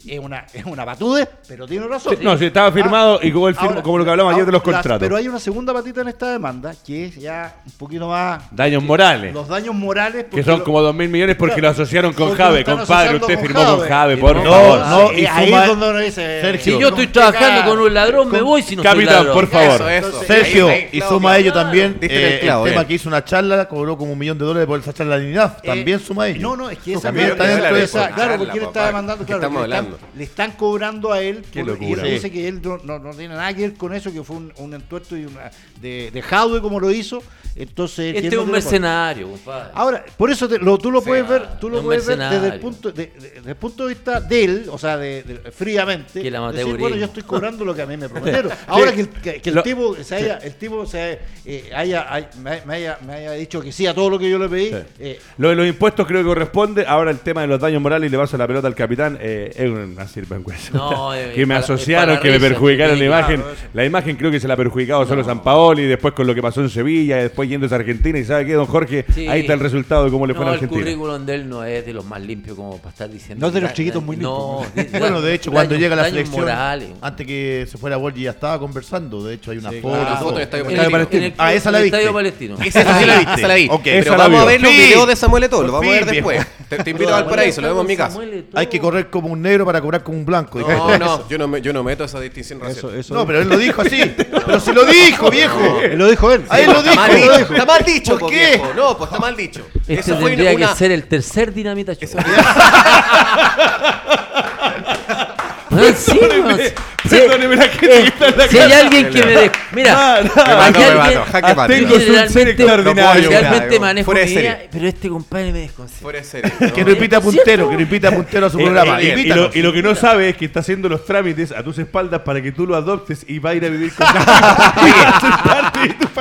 Speaker 2: Es una, es una batude, pero tiene razón.
Speaker 1: Sí, no, sí, estaba firmado y como él firmó-
Speaker 2: ahora-
Speaker 1: como lo que hablamos ayer de los contratos.
Speaker 2: Pero hay una segunda patita en esta demanda, que es ya un poquito más...
Speaker 1: daños morales.
Speaker 2: Los daños morales...
Speaker 1: Que son
Speaker 2: lo-
Speaker 1: como dos mil millones porque
Speaker 2: Claro,
Speaker 1: lo asociaron con Jave. Compadre, usted
Speaker 2: con
Speaker 1: firmó con
Speaker 2: Jave.
Speaker 1: Por
Speaker 5: no,
Speaker 1: favor.
Speaker 5: no,
Speaker 2: Ah,
Speaker 5: y
Speaker 2: ahí
Speaker 5: suma-
Speaker 2: es donde uno dice...
Speaker 5: Sergio.
Speaker 4: Si yo estoy trabajando con un ladrón, me voy si no soy
Speaker 1: Capitán,
Speaker 4: ladrón.
Speaker 1: por favor.
Speaker 3: Eso, eso.
Speaker 5: Sergio,
Speaker 3: Ahí, ahí,
Speaker 5: y suma a ello también
Speaker 3: el
Speaker 5: eh,
Speaker 3: clavo,
Speaker 5: el tema
Speaker 3: bien.
Speaker 5: que hizo una charla, cobró como un millón de dólares por esa charla de dignidad.
Speaker 2: Eh,
Speaker 5: También suma a ello.
Speaker 2: No, no, es que esa
Speaker 5: También
Speaker 2: es
Speaker 5: está
Speaker 2: la-
Speaker 5: dentro de
Speaker 2: esa-
Speaker 5: eso.
Speaker 2: Claro, porque él está demandando,
Speaker 3: ¿Qué
Speaker 2: claro,
Speaker 3: estamos
Speaker 2: le, están,
Speaker 3: hablando?
Speaker 2: le están cobrando a él
Speaker 1: Qué
Speaker 2: por-
Speaker 1: locura.
Speaker 2: y él dice que él no, no- no tiene nada que ver con eso, que fue un, un entuerto y una, de, de Jadwe como lo hizo. Entonces,
Speaker 4: Este es un mercenario, compadre.
Speaker 2: Ahora, por eso te- lo, tú lo puedes ver, tú lo puedes ver desde el punto, de, de- desde el punto de vista de él, o sea, de, de- fríamente.
Speaker 4: Que el
Speaker 2: decir, bueno, yo estoy cobrando lo que a mí me prometieron. Ahora que, el- que- que el
Speaker 1: Lo-
Speaker 2: tipo se haya, el tipo se eh, haya, hay- me, me haya, me haya dicho que sí a todo lo que yo le pedí.
Speaker 1: Sí.
Speaker 2: eh,
Speaker 1: Lo de los impuestos creo que corresponde. Ahora el tema de los daños morales y le paso la pelota al capitán eh, es una sinvergüenza.
Speaker 4: No, eh,
Speaker 1: que me
Speaker 4: para-
Speaker 1: asociaron, que me
Speaker 4: risa,
Speaker 1: perjudicaron la imagen.
Speaker 2: claro.
Speaker 1: La imagen creo que se la ha perjudicado solo San Paolo y después con lo que pasó en Sevilla y después yendo a Argentina. Y sabe qué, don Jorge,
Speaker 4: Sí.
Speaker 1: ahí está el resultado de cómo le fue
Speaker 4: no,
Speaker 1: a
Speaker 4: el
Speaker 1: Argentina.
Speaker 4: currículum de él no es de los más limpios como para estar diciendo.
Speaker 2: No es de los chiquitos muy
Speaker 4: No,
Speaker 2: limpios.
Speaker 4: de-
Speaker 5: Bueno, de hecho, cuando llega la selección,
Speaker 4: morales.
Speaker 5: antes que se fuera Borgi ya estaba conversando. De hecho, hay una
Speaker 2: Sí,
Speaker 5: foto.
Speaker 3: Ah,
Speaker 5: todo.
Speaker 3: foto del Estadio
Speaker 4: el-
Speaker 3: Palestino.
Speaker 4: el-
Speaker 5: Ah, esa la
Speaker 4: el
Speaker 5: viste.
Speaker 4: Estadio Palestino.
Speaker 3: Esa la viste. Esa la vi. Pero
Speaker 1: la
Speaker 3: vamos
Speaker 1: vio.
Speaker 3: a ver los
Speaker 5: Sí.
Speaker 3: videos de Samuel Eto'o, lo
Speaker 5: Por
Speaker 3: vamos a ver después. Te, te invito al paraíso, lo vemos en mi casa.
Speaker 5: Hay que correr como un negro para cobrar como un blanco.
Speaker 3: No, no, yo no, me, yo no meto esa distinción racial.
Speaker 2: eso, eso.
Speaker 5: No, pero él lo dijo así. pero si lo dijo, viejo.
Speaker 2: Él lo dijo él.
Speaker 5: Ahí lo
Speaker 3: Está
Speaker 5: dijo.
Speaker 3: mal
Speaker 5: lo
Speaker 3: dicho,
Speaker 5: dijo.
Speaker 3: está mal dicho,
Speaker 5: ¿Por
Speaker 3: po,
Speaker 5: qué?
Speaker 3: viejo. No, pues está mal dicho.
Speaker 4: Este
Speaker 3: Eso fue
Speaker 4: tendría
Speaker 3: una-
Speaker 4: que ser el tercer dinamita show. Sí, sí.
Speaker 1: Perdóneme la gente que está en la
Speaker 4: Si hay alguien que me de... Mira,
Speaker 1: Ah. Tengo su ser extraordinario.
Speaker 4: Realmente
Speaker 3: Fuera
Speaker 4: manejo mi vida, pero este compadre me desconcentra.
Speaker 3: Fuera de serie.
Speaker 5: Que
Speaker 3: ¿no?
Speaker 5: no invita a
Speaker 4: ¿Es
Speaker 5: puntero, que no invita a puntero a su
Speaker 1: Eh,
Speaker 5: programa.
Speaker 1: eh, y, lo, que no sabe es que está haciendo los trámites a tus espaldas para que tú lo adoptes y va a ir a vivir con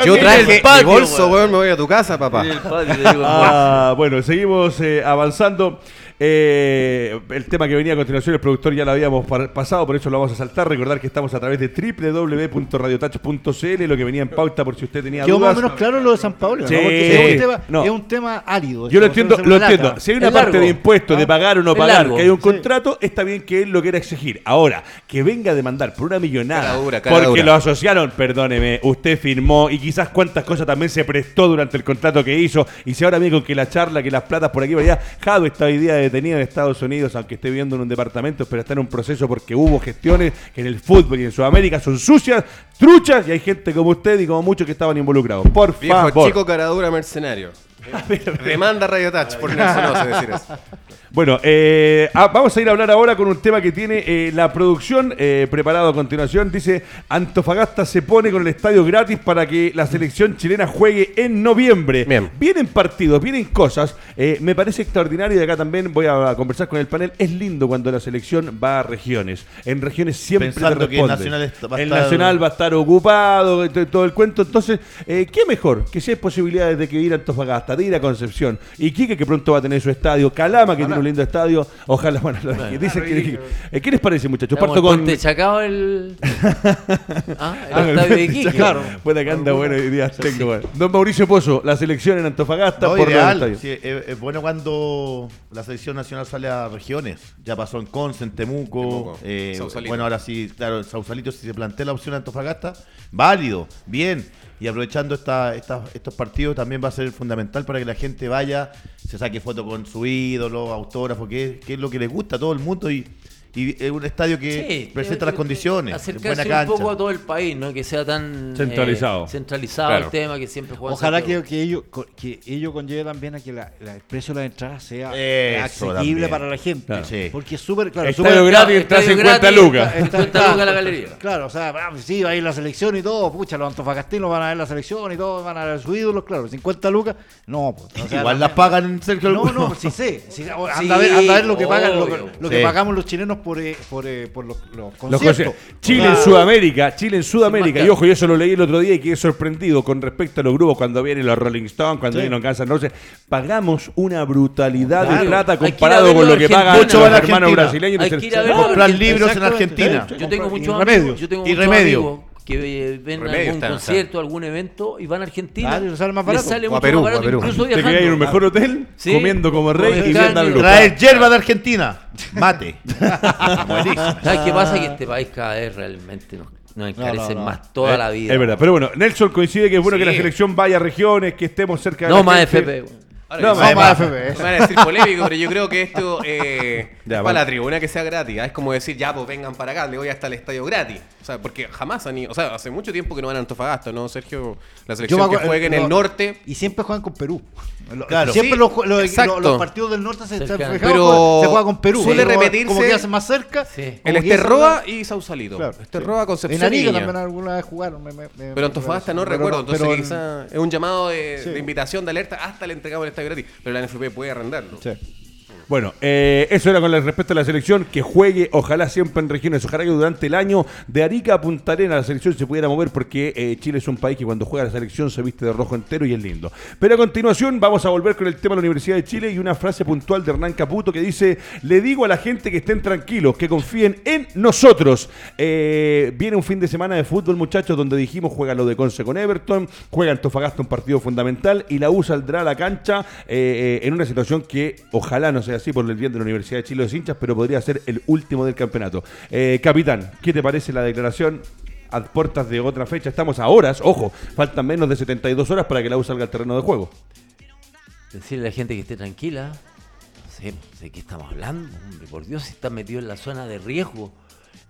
Speaker 3: Yo traje mi bolso,
Speaker 4: weón.
Speaker 3: me voy a tu casa, papá.
Speaker 4: En el patio, te digo,
Speaker 1: Ah, bueno, seguimos eh, avanzando. Eh, el tema que venía a continuación, el productor ya lo habíamos pasado, por eso lo vamos a saltar. Recordar que estamos a través de www.radiotouch.cl, lo que venía en pauta por si usted tenía
Speaker 2: Quedó más o menos claro lo de San Pablo.
Speaker 1: Sí,
Speaker 2: ¿no? Porque es, un tema,
Speaker 1: no.
Speaker 2: es un tema árido.
Speaker 1: Yo lo entiendo, lo entiendo. Si hay una parte
Speaker 4: largo.
Speaker 1: de impuestos, de pagar o no pagar, que hay un
Speaker 2: Sí.
Speaker 1: contrato, está bien que él lo quiera exigir. Ahora, que venga a demandar por una millonada, porque lo asociaron, perdóneme, usted firmó y quizás cuántas cosas también se prestó durante el contrato que hizo. Y si ahora viene con que la charla, que las platas por aquí por allá, Jado está hoy día detenido en Estados Unidos, aunque esté viviendo en un departamento, pero está en un proceso porque hubo gestiones que en el fútbol y en Sudamérica son sucias, truchas, y hay gente como usted y como muchos que estaban involucrados. Por
Speaker 3: Viejo
Speaker 1: favor.
Speaker 3: chico caradura mercenario. Demanda Radio Touch por Nelson no sé decir eso.
Speaker 1: Bueno, eh, ah, vamos a ir a hablar ahora con un tema que tiene eh, la producción eh, preparado a continuación. Dice, Antofagasta se pone con el estadio gratis para que la selección chilena juegue en noviembre.
Speaker 3: Bien.
Speaker 1: Vienen partidos, vienen cosas. Eh, me parece extraordinario y de acá también voy a, conversar con el panel. Es lindo cuando la selección va a regiones. En regiones siempre
Speaker 5: Pensando
Speaker 1: te
Speaker 5: que el. Nacional va a
Speaker 1: el
Speaker 5: estar-
Speaker 1: Nacional va a estar ocupado, todo el cuento. Entonces, eh, ¿qué mejor? Que si hay posibilidades de que ir a Antofagasta, de ir a Concepción. Y Quique que pronto va a tener su estadio. Calama que tiene un lindo estadio. Ojalá, bueno, lo que dicen que- eh, ¿Qué les parece, muchachos? Parto con...
Speaker 4: Puente Chacao el... Ah,
Speaker 1: Ah,
Speaker 4: el estadio de Iquique.
Speaker 1: Claro. Que anda bueno hoy día tengo, bueno. Don Mauricio Pozo, la selección en Antofagasta
Speaker 5: No,
Speaker 1: por
Speaker 5: ideal. Sí, es, es bueno cuando la selección nacional sale a regiones. Ya pasó en Conce, en Temuco.
Speaker 3: Temuco,
Speaker 5: eh, bueno, ahora sí, claro, en Sausalito, si se plantea la opción a Antofagasta, válido, bien. Y aprovechando esta, estos partidos también va a ser fundamental para que la gente vaya, se saque foto con su ídolo, autógrafo, que, que es lo que le gusta a todo el mundo y, y es un estadio que
Speaker 4: Sí,
Speaker 5: presenta
Speaker 4: eh,
Speaker 5: las
Speaker 4: eh,
Speaker 5: condiciones,
Speaker 4: Acercarse
Speaker 5: buena
Speaker 4: un
Speaker 5: cancha.
Speaker 4: poco a todo el país, ¿no? Que sea tan...
Speaker 1: Centralizado.
Speaker 4: eh, centralizado
Speaker 3: Claro.
Speaker 4: el tema, que siempre juega
Speaker 2: Ojalá que, que ello, que ello conlleve también a que la, la- el precio de la entrada sea
Speaker 5: Eso también.
Speaker 2: para la gente.
Speaker 1: Claro.
Speaker 5: Sí.
Speaker 2: Porque es súper, claro,
Speaker 1: Estadio
Speaker 2: súper-
Speaker 1: gratis, entra 50 lucas.
Speaker 4: 50 lucas a la galería.
Speaker 2: Claro, o sea, ah, sí, va a ir la selección y todo, pucha, los antofagastinos van a ver la selección y todo, van a ver sus ídolos, claro, 50 lucas, no, pues, o sea,
Speaker 5: Igual las pagan Sergio
Speaker 2: No,
Speaker 5: alguno.
Speaker 2: no, sí sé, sí, anda,
Speaker 4: Sí,
Speaker 2: a ver, anda a ver lo que pagan, lo, que pagamos los chilenos por, eh, por, eh, por los, los
Speaker 1: Los
Speaker 2: conciertos.
Speaker 1: conci- Chile en Sudamérica, Chile en Sudamérica, y ojo, yo eso lo leí el otro día y quedé sorprendido con respecto a los grupos cuando vienen los Rolling Stones, cuando
Speaker 2: Sí.
Speaker 1: vienen los Guns N' Roses, pagamos una brutalidad de plata comparado con lo que pagan los hermanos
Speaker 5: Argentina.
Speaker 1: brasileños.
Speaker 4: Hay que ir a
Speaker 5: Comprar libros en Argentina.
Speaker 4: Yo tengo
Speaker 2: Y
Speaker 4: muchos amigos, yo tengo
Speaker 5: Y
Speaker 4: muchos
Speaker 5: Remedio.
Speaker 4: amigos que ven
Speaker 3: Remedio
Speaker 4: algún concierto, algún evento y van a Argentina.
Speaker 2: Les sale más
Speaker 4: les
Speaker 2: barato.
Speaker 4: sale
Speaker 3: O a
Speaker 4: mucho
Speaker 3: Perú,
Speaker 4: más
Speaker 3: o a
Speaker 4: barato,
Speaker 3: Perú.
Speaker 4: incluso
Speaker 1: Te quedas
Speaker 4: viajando.
Speaker 1: en un mejor hotel,
Speaker 4: Sí.
Speaker 1: comiendo como rey y viendo.
Speaker 5: Traer yerba de Argentina. Mate. Buenísimo.
Speaker 4: ¿Sabes qué pasa? Que este país cada vez realmente nos, nos encarece
Speaker 2: no.
Speaker 4: más toda
Speaker 1: Eh,
Speaker 4: la vida.
Speaker 1: Es verdad, pero bueno, Nelson coincide que es bueno
Speaker 3: Sí.
Speaker 1: que la selección vaya a regiones, que estemos cerca de
Speaker 4: No
Speaker 1: la
Speaker 4: más
Speaker 1: gente.
Speaker 4: FP. weón.
Speaker 3: Ahora,
Speaker 1: No, más-
Speaker 2: más FP.
Speaker 3: Me van a decir polémico, pero yo creo que esto eh,
Speaker 1: Ya,
Speaker 3: es
Speaker 1: vale.
Speaker 3: para la tribuna que sea gratis. ¿ah? Es como decir, ya, pues vengan para acá, le voy hasta el estadio gratis. O sea, porque jamás han ido. O sea, hace mucho tiempo que no van a Antofagasta, ¿no, Sergio? La selección que juegue en el norte.
Speaker 2: Y siempre juegan con Perú.
Speaker 5: Claro.
Speaker 2: Siempre
Speaker 3: Sí,
Speaker 2: los, los-
Speaker 3: exacto.
Speaker 2: los- los partidos del norte se están
Speaker 3: Pero
Speaker 2: se juega con Perú.
Speaker 3: suele
Speaker 2: Como-
Speaker 3: repetirse-
Speaker 2: Como que hacen más cerca.
Speaker 4: Sí.
Speaker 3: El Esterroa y Sausalito.
Speaker 2: Claro,
Speaker 3: Esterroa,
Speaker 2: En
Speaker 3: Concepción y
Speaker 2: Arica también alguna vez jugaron. me- me-
Speaker 3: Pero Antofagasta no
Speaker 2: pero
Speaker 3: recuerdo, entonces
Speaker 2: pero en-
Speaker 3: quizá es un llamado de,
Speaker 2: Sí.
Speaker 3: de invitación, de alerta, hasta le entregamos el estadio gratis. Pero la NFP puede arrendarlo.
Speaker 2: Sí.
Speaker 1: Bueno, eh, eso era con respecto a la selección, que juegue, ojalá siempre en regiones, ojalá que durante el año de Arica a Punta Arena la selección se pudiera mover porque eh, Chile es un país que cuando juega la selección se viste de rojo entero y es lindo. Pero a continuación vamos a volver con el tema de la Universidad de Chile y una frase puntual de Hernán Caputo que dice, le digo a la gente que estén tranquilos, que confíen en nosotros. Eh, viene un fin de semana de fútbol muchachos donde dijimos juega lo de Conce con Everton, juega Antofagasta un partido fundamental y la U saldrá a la cancha eh, en una situación que ojalá no sea así por el bien de la Universidad de Chile de los hinchas, pero podría ser el último del campeonato. Eh, capitán, ¿qué te parece la declaración? A puertas de otra fecha, estamos a horas, ojo, faltan menos de 72 horas para que la U salga al terreno de juego.
Speaker 4: Decirle a la gente que esté tranquila. No sé de qué estamos hablando. Hombre, por Dios, si está metido en la zona de riesgo.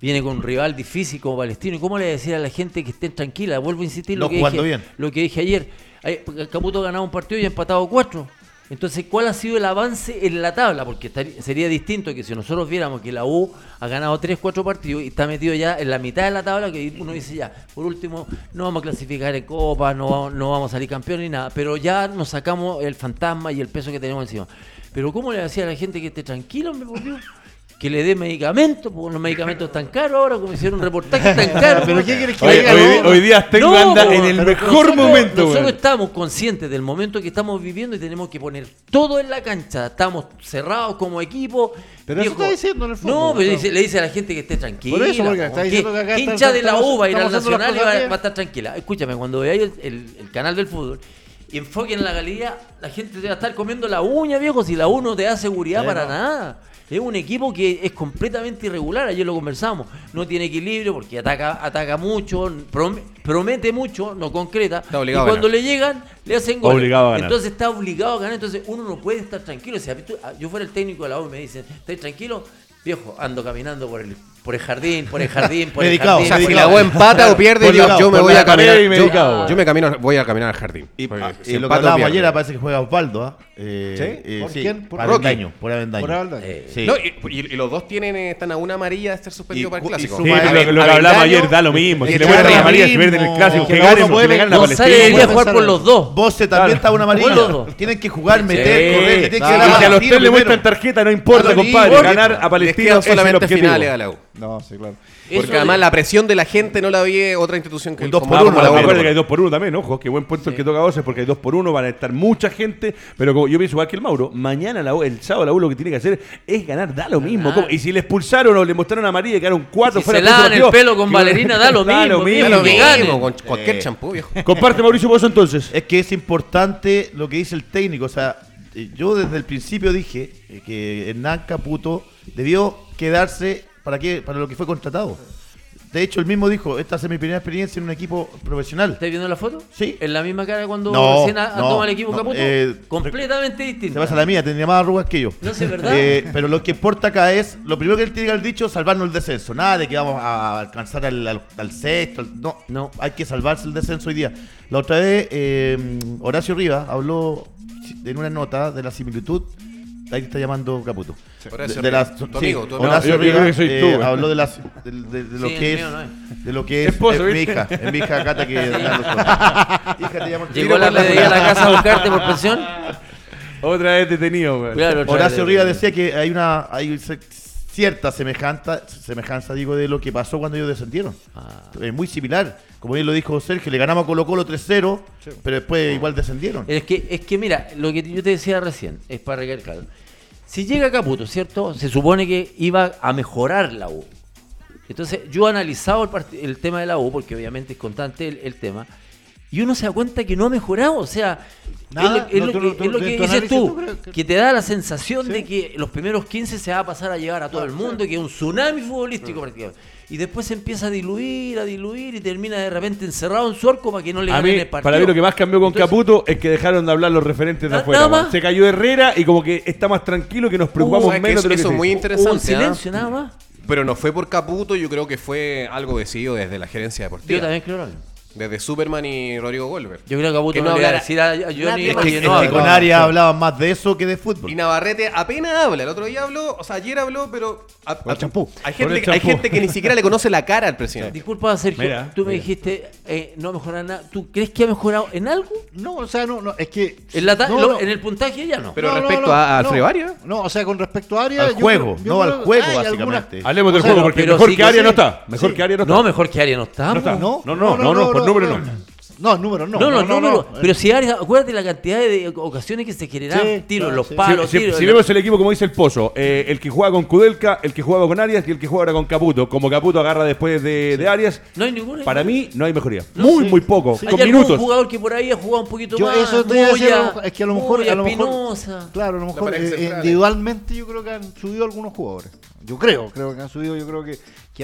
Speaker 4: Viene con un rival difícil como Palestino. ¿Y cómo le decir a la gente que estén tranquila? Vuelvo a insistir
Speaker 5: No
Speaker 4: lo, que dije,
Speaker 5: bien.
Speaker 4: lo que dije ayer. Ay, Caputo ha ganado un partido y ha empatado cuatro. Entonces, ¿cuál ha sido el avance en la tabla? Porque estaría- sería distinto que si nosotros viéramos que la U ha ganado 3, 4 partidos y está metido ya en la mitad de la tabla, que uno dice ya, por último, no vamos a clasificar en Copa, no no vamos a salir campeón ni nada, pero ya nos sacamos el fantasma y el peso que tenemos encima. Pero ¿cómo le decía a la gente que esté tranquilo, por Dios? Que le dé medicamentos, porque los medicamentos están caros ahora, como hicieron un reportaje, están caros.
Speaker 2: ¿Pero qué quieres que
Speaker 1: Hoy,
Speaker 2: diga?
Speaker 1: hoy-
Speaker 2: No,
Speaker 1: hoy día tengo
Speaker 4: No,
Speaker 1: anda
Speaker 4: po,
Speaker 1: en el mejor
Speaker 4: nosotros-
Speaker 1: momento.
Speaker 4: Nosotros estamos conscientes del momento que estamos viviendo y tenemos que poner todo en la cancha. Estamos cerrados como equipo.
Speaker 2: Pero eso está diciendo en el fútbol,
Speaker 4: No, pero dice- le dice a la gente que esté tranquila.
Speaker 2: Por eso, porque está diciendo que acá está-
Speaker 4: hincha de la U va a ir al Nacional y va, a estar tranquila. Escúchame, cuando veáis el, el- el canal del fútbol y enfoquen en la galería, la gente te va a estar comiendo la uña, viejo, si la U no te da seguridad
Speaker 2: Sí,
Speaker 4: para
Speaker 2: no.
Speaker 4: nada. Es un equipo que es completamente irregular, ayer lo conversamos. No tiene equilibrio porque ataca, ataca mucho, prom- promete mucho, no concreta.
Speaker 3: Está obligado
Speaker 4: y cuando le llegan, le hacen gol.
Speaker 1: Obligado a ganar.
Speaker 4: Entonces está obligado a ganar. Entonces uno no puede estar tranquilo. A- yo fuera el técnico de la U y me dicen, ¿estás tranquilo? Viejo, ando caminando por el, por el jardín, por el jardín, por
Speaker 5: Medicado,
Speaker 4: el
Speaker 3: O sea,
Speaker 4: jardín.
Speaker 3: si
Speaker 5: Medicado.
Speaker 3: la U empata o pierde, yo,
Speaker 5: la-
Speaker 3: yo me voy
Speaker 1: la
Speaker 3: a caminar. Yo,
Speaker 1: medicado.
Speaker 3: yo me camino, voy a caminar al jardín.
Speaker 5: Y,
Speaker 3: Porque
Speaker 5: ah,
Speaker 3: si
Speaker 5: y lo que hablábamos
Speaker 3: pierde.
Speaker 5: ayer, parece que juega Osvaldo, ¿ah? Eh,
Speaker 2: ¿Sí?
Speaker 5: eh,
Speaker 2: ¿Por
Speaker 5: sí,
Speaker 2: quién? ¿Por?
Speaker 5: Avendaño, por Avendaño.
Speaker 2: Por Alda.
Speaker 4: Eh,
Speaker 5: Sí.
Speaker 3: No, y, y- y los dos tienen, están a una amarilla de estar suspendido
Speaker 5: Y-
Speaker 3: para el
Speaker 5: y
Speaker 3: clásico.
Speaker 1: Sí, lo, lo que hablamos ayer da lo mismo. Si
Speaker 5: Y
Speaker 1: le muestran
Speaker 5: Echeverri
Speaker 1: a María, si pierden el clásico,
Speaker 2: que la
Speaker 1: ganen, que ganen a Palestino.
Speaker 4: debería jugar por los dos.
Speaker 5: Bose también está una amarilla. Tienen que jugar, meter, correr, tienen que ganar
Speaker 1: si a los tres le muestran tarjeta, no importa, compadre. Ganar a el
Speaker 3: solamente finales a la U.
Speaker 2: No, sí, claro.
Speaker 4: Eso
Speaker 3: Porque además
Speaker 4: de-
Speaker 3: la presión de la gente no la vi otra institución que
Speaker 5: dos
Speaker 3: como-
Speaker 5: por uno,
Speaker 3: como la U.
Speaker 5: también.
Speaker 1: Acuérdate que hay dos por uno también, ojo, qué buen puesto el que toca Voces porque hay dos por uno, van a estar mucha gente, pero como yo pienso igual que el Mauro, mañana la U- el sábado la U lo que tiene que hacer es ganar, da lo mismo. Y si le expulsaron o le mostraron a María y quedaron cuatro
Speaker 4: Si
Speaker 1: fuera
Speaker 4: se lavan el pelo con Valerina, da lo
Speaker 1: Da
Speaker 4: mismo, Da
Speaker 3: lo mismo, con cualquier
Speaker 5: Eh.
Speaker 3: champú, viejo.
Speaker 1: Comparte Mauricio vos entonces.
Speaker 5: Es que es importante lo que dice el técnico. O sea, eh, yo desde el principio dije eh, que Hernán Caputo debió quedarse para, qué, para lo que fue contratado. De hecho, él mismo dijo, esta es mi primera experiencia en un equipo profesional.
Speaker 4: ¿Estáis viendo la foto?
Speaker 5: Sí.
Speaker 4: En la misma cara cuando
Speaker 5: No,
Speaker 4: recién a-
Speaker 5: no,
Speaker 4: el equipo
Speaker 5: no,
Speaker 4: Caputo.
Speaker 5: eh,
Speaker 4: Completamente distinto.
Speaker 5: Se pasa la mía, tenía más arrugas que yo.
Speaker 4: No sé, ¿verdad?
Speaker 5: Eh, pero lo que importa acá es, lo primero que él tiene que haber dicho, salvarnos el descenso. Nada de que vamos a alcanzar al, al- al sexto. al- no,
Speaker 4: No.
Speaker 5: hay que salvarse el descenso hoy día. La otra vez, eh, Horacio Rivas habló en una nota de la similitud. Ahí te está llamando Caputo.
Speaker 3: Horacio
Speaker 5: De- de las-
Speaker 3: Rivas, tu
Speaker 5: sí,
Speaker 3: amigo, tu amigo.
Speaker 5: Horacio
Speaker 1: que soy
Speaker 5: eh,
Speaker 1: tú,
Speaker 5: habló de, las, de, de- de lo
Speaker 4: Sí,
Speaker 5: que es,
Speaker 4: mío no es.
Speaker 5: de lo que es,
Speaker 1: Esposo,
Speaker 5: eh, mi hija, es mi hija Cata que. Hija, te llamo-
Speaker 4: Llegó la de a la casa a buscarte por pensión.
Speaker 1: Otra vez detenido, güey.
Speaker 4: Claro,
Speaker 5: Horacio. Rivas decía que hay una hay cierta semejanza, semejanza digo, de lo que pasó cuando ellos descendieron.
Speaker 4: Ah.
Speaker 5: Es muy similar. Como bien lo dijo Sergio, le ganamos a Colo Colo 3-0, pero después igual descendieron.
Speaker 4: Es que, es que mira, lo que yo te decía recién, es para recalcar. Si llega Caputo, ¿cierto? Se supone que iba a mejorar la U. Entonces, yo he analizado el, tema de la U, porque obviamente es constante el, el tema, y uno se da cuenta que no ha mejorado. O sea,
Speaker 2: Nada,
Speaker 4: es, lo- es
Speaker 2: no,
Speaker 4: lo
Speaker 2: tú-
Speaker 4: que,
Speaker 2: tú-
Speaker 4: es lo
Speaker 2: de
Speaker 4: que
Speaker 2: tu
Speaker 4: dices tú,
Speaker 2: ¿tú crees que-
Speaker 4: te da la sensación
Speaker 2: Sí.
Speaker 4: de que los primeros 15 se va a pasar a llevar a todo el mundo, que es un tsunami futbolístico prácticamente. Y después se empieza a diluir, a diluir y termina de repente encerrado en su arco para que no le
Speaker 1: A mí,
Speaker 4: el partido.
Speaker 1: para mí lo que más cambió con
Speaker 4: Entonces,
Speaker 1: Caputo es que dejaron de hablar los referentes de afuera.
Speaker 4: más.
Speaker 1: Se cayó Herrera y como que está más tranquilo que nos preocupamos
Speaker 3: ¿sabes que
Speaker 1: menos
Speaker 3: eso-
Speaker 1: de lo que
Speaker 3: eso muy
Speaker 1: dice.
Speaker 3: interesante.
Speaker 4: Un
Speaker 3: ¿ah?
Speaker 4: silencio nada más.
Speaker 3: Pero no fue por Caputo, yo creo que fue algo decidido desde la gerencia deportiva.
Speaker 4: Yo también creo.
Speaker 3: Desde Superman y Rodrigo Goldberg.
Speaker 4: Yo creo que Caputo
Speaker 3: Que
Speaker 4: no,
Speaker 3: no
Speaker 4: le iba a
Speaker 3: hablara
Speaker 4: decir a a Johnny,
Speaker 3: nadie
Speaker 5: Es
Speaker 3: más.
Speaker 5: que, es con Arias hablaban más de eso que de fútbol.
Speaker 3: Y Navarrete apenas habla. El otro día habló, o sea, ayer habló, pero. a- a-
Speaker 2: champú.
Speaker 3: Hay gente, que- hay
Speaker 1: champú.
Speaker 3: gente que ni siquiera le conoce la cara al presidente.
Speaker 4: Disculpa, Sergio,
Speaker 1: Mira,
Speaker 4: tú me
Speaker 1: mira.
Speaker 4: dijiste eh, no mejorar nada. ¿Tú crees que ha mejorado en algo?
Speaker 2: no, o sea, no, no, es que.
Speaker 4: En, la ta-
Speaker 2: no,
Speaker 4: lo-
Speaker 2: no.
Speaker 4: en el puntaje ya no.
Speaker 3: Pero respecto
Speaker 2: no,
Speaker 3: a-. Alfredo Arias.
Speaker 2: No, o sea, con respecto a Arias.
Speaker 5: Al juego, no al juego, básicamente.
Speaker 1: Hablemos del juego, porque mejor que Aria no está. Mejor que Aria no está.
Speaker 4: No, mejor que Arias no está.
Speaker 1: No.
Speaker 2: No,
Speaker 1: No, no, no, no, por número no.
Speaker 2: No, número no.
Speaker 4: No, no,
Speaker 2: no,
Speaker 4: número.
Speaker 2: no.
Speaker 4: Pero si Arias, acuérdate la cantidad de ocasiones que se generaban.
Speaker 2: Sí,
Speaker 4: tiros,
Speaker 2: claro,
Speaker 4: los
Speaker 2: sí.
Speaker 4: palos,
Speaker 1: si, si-
Speaker 4: tiros.
Speaker 1: si
Speaker 4: la-
Speaker 1: vemos el equipo, como dice el Pozo, eh, el que juega con Kudelka, el que juega con Arias y el que juega ahora con Caputo. Como Caputo agarra después de, de Arias,
Speaker 4: No hay ninguna.
Speaker 1: para mí no hay mejoría. muy,
Speaker 2: sí.
Speaker 1: muy poco.
Speaker 4: Hay
Speaker 1: Con
Speaker 4: algún
Speaker 1: minutos.
Speaker 4: jugador que por ahí ha jugado un poquito
Speaker 2: Yo
Speaker 4: más.
Speaker 2: eso te
Speaker 4: Moya,
Speaker 2: es que a lo mejor,
Speaker 4: Moya,
Speaker 2: a lo mejor
Speaker 4: Espinosa.
Speaker 2: claro, a lo mejor eh,
Speaker 3: centrales.
Speaker 2: individualmente yo creo que han subido algunos jugadores. Yo creo, creo que han subido, yo creo que,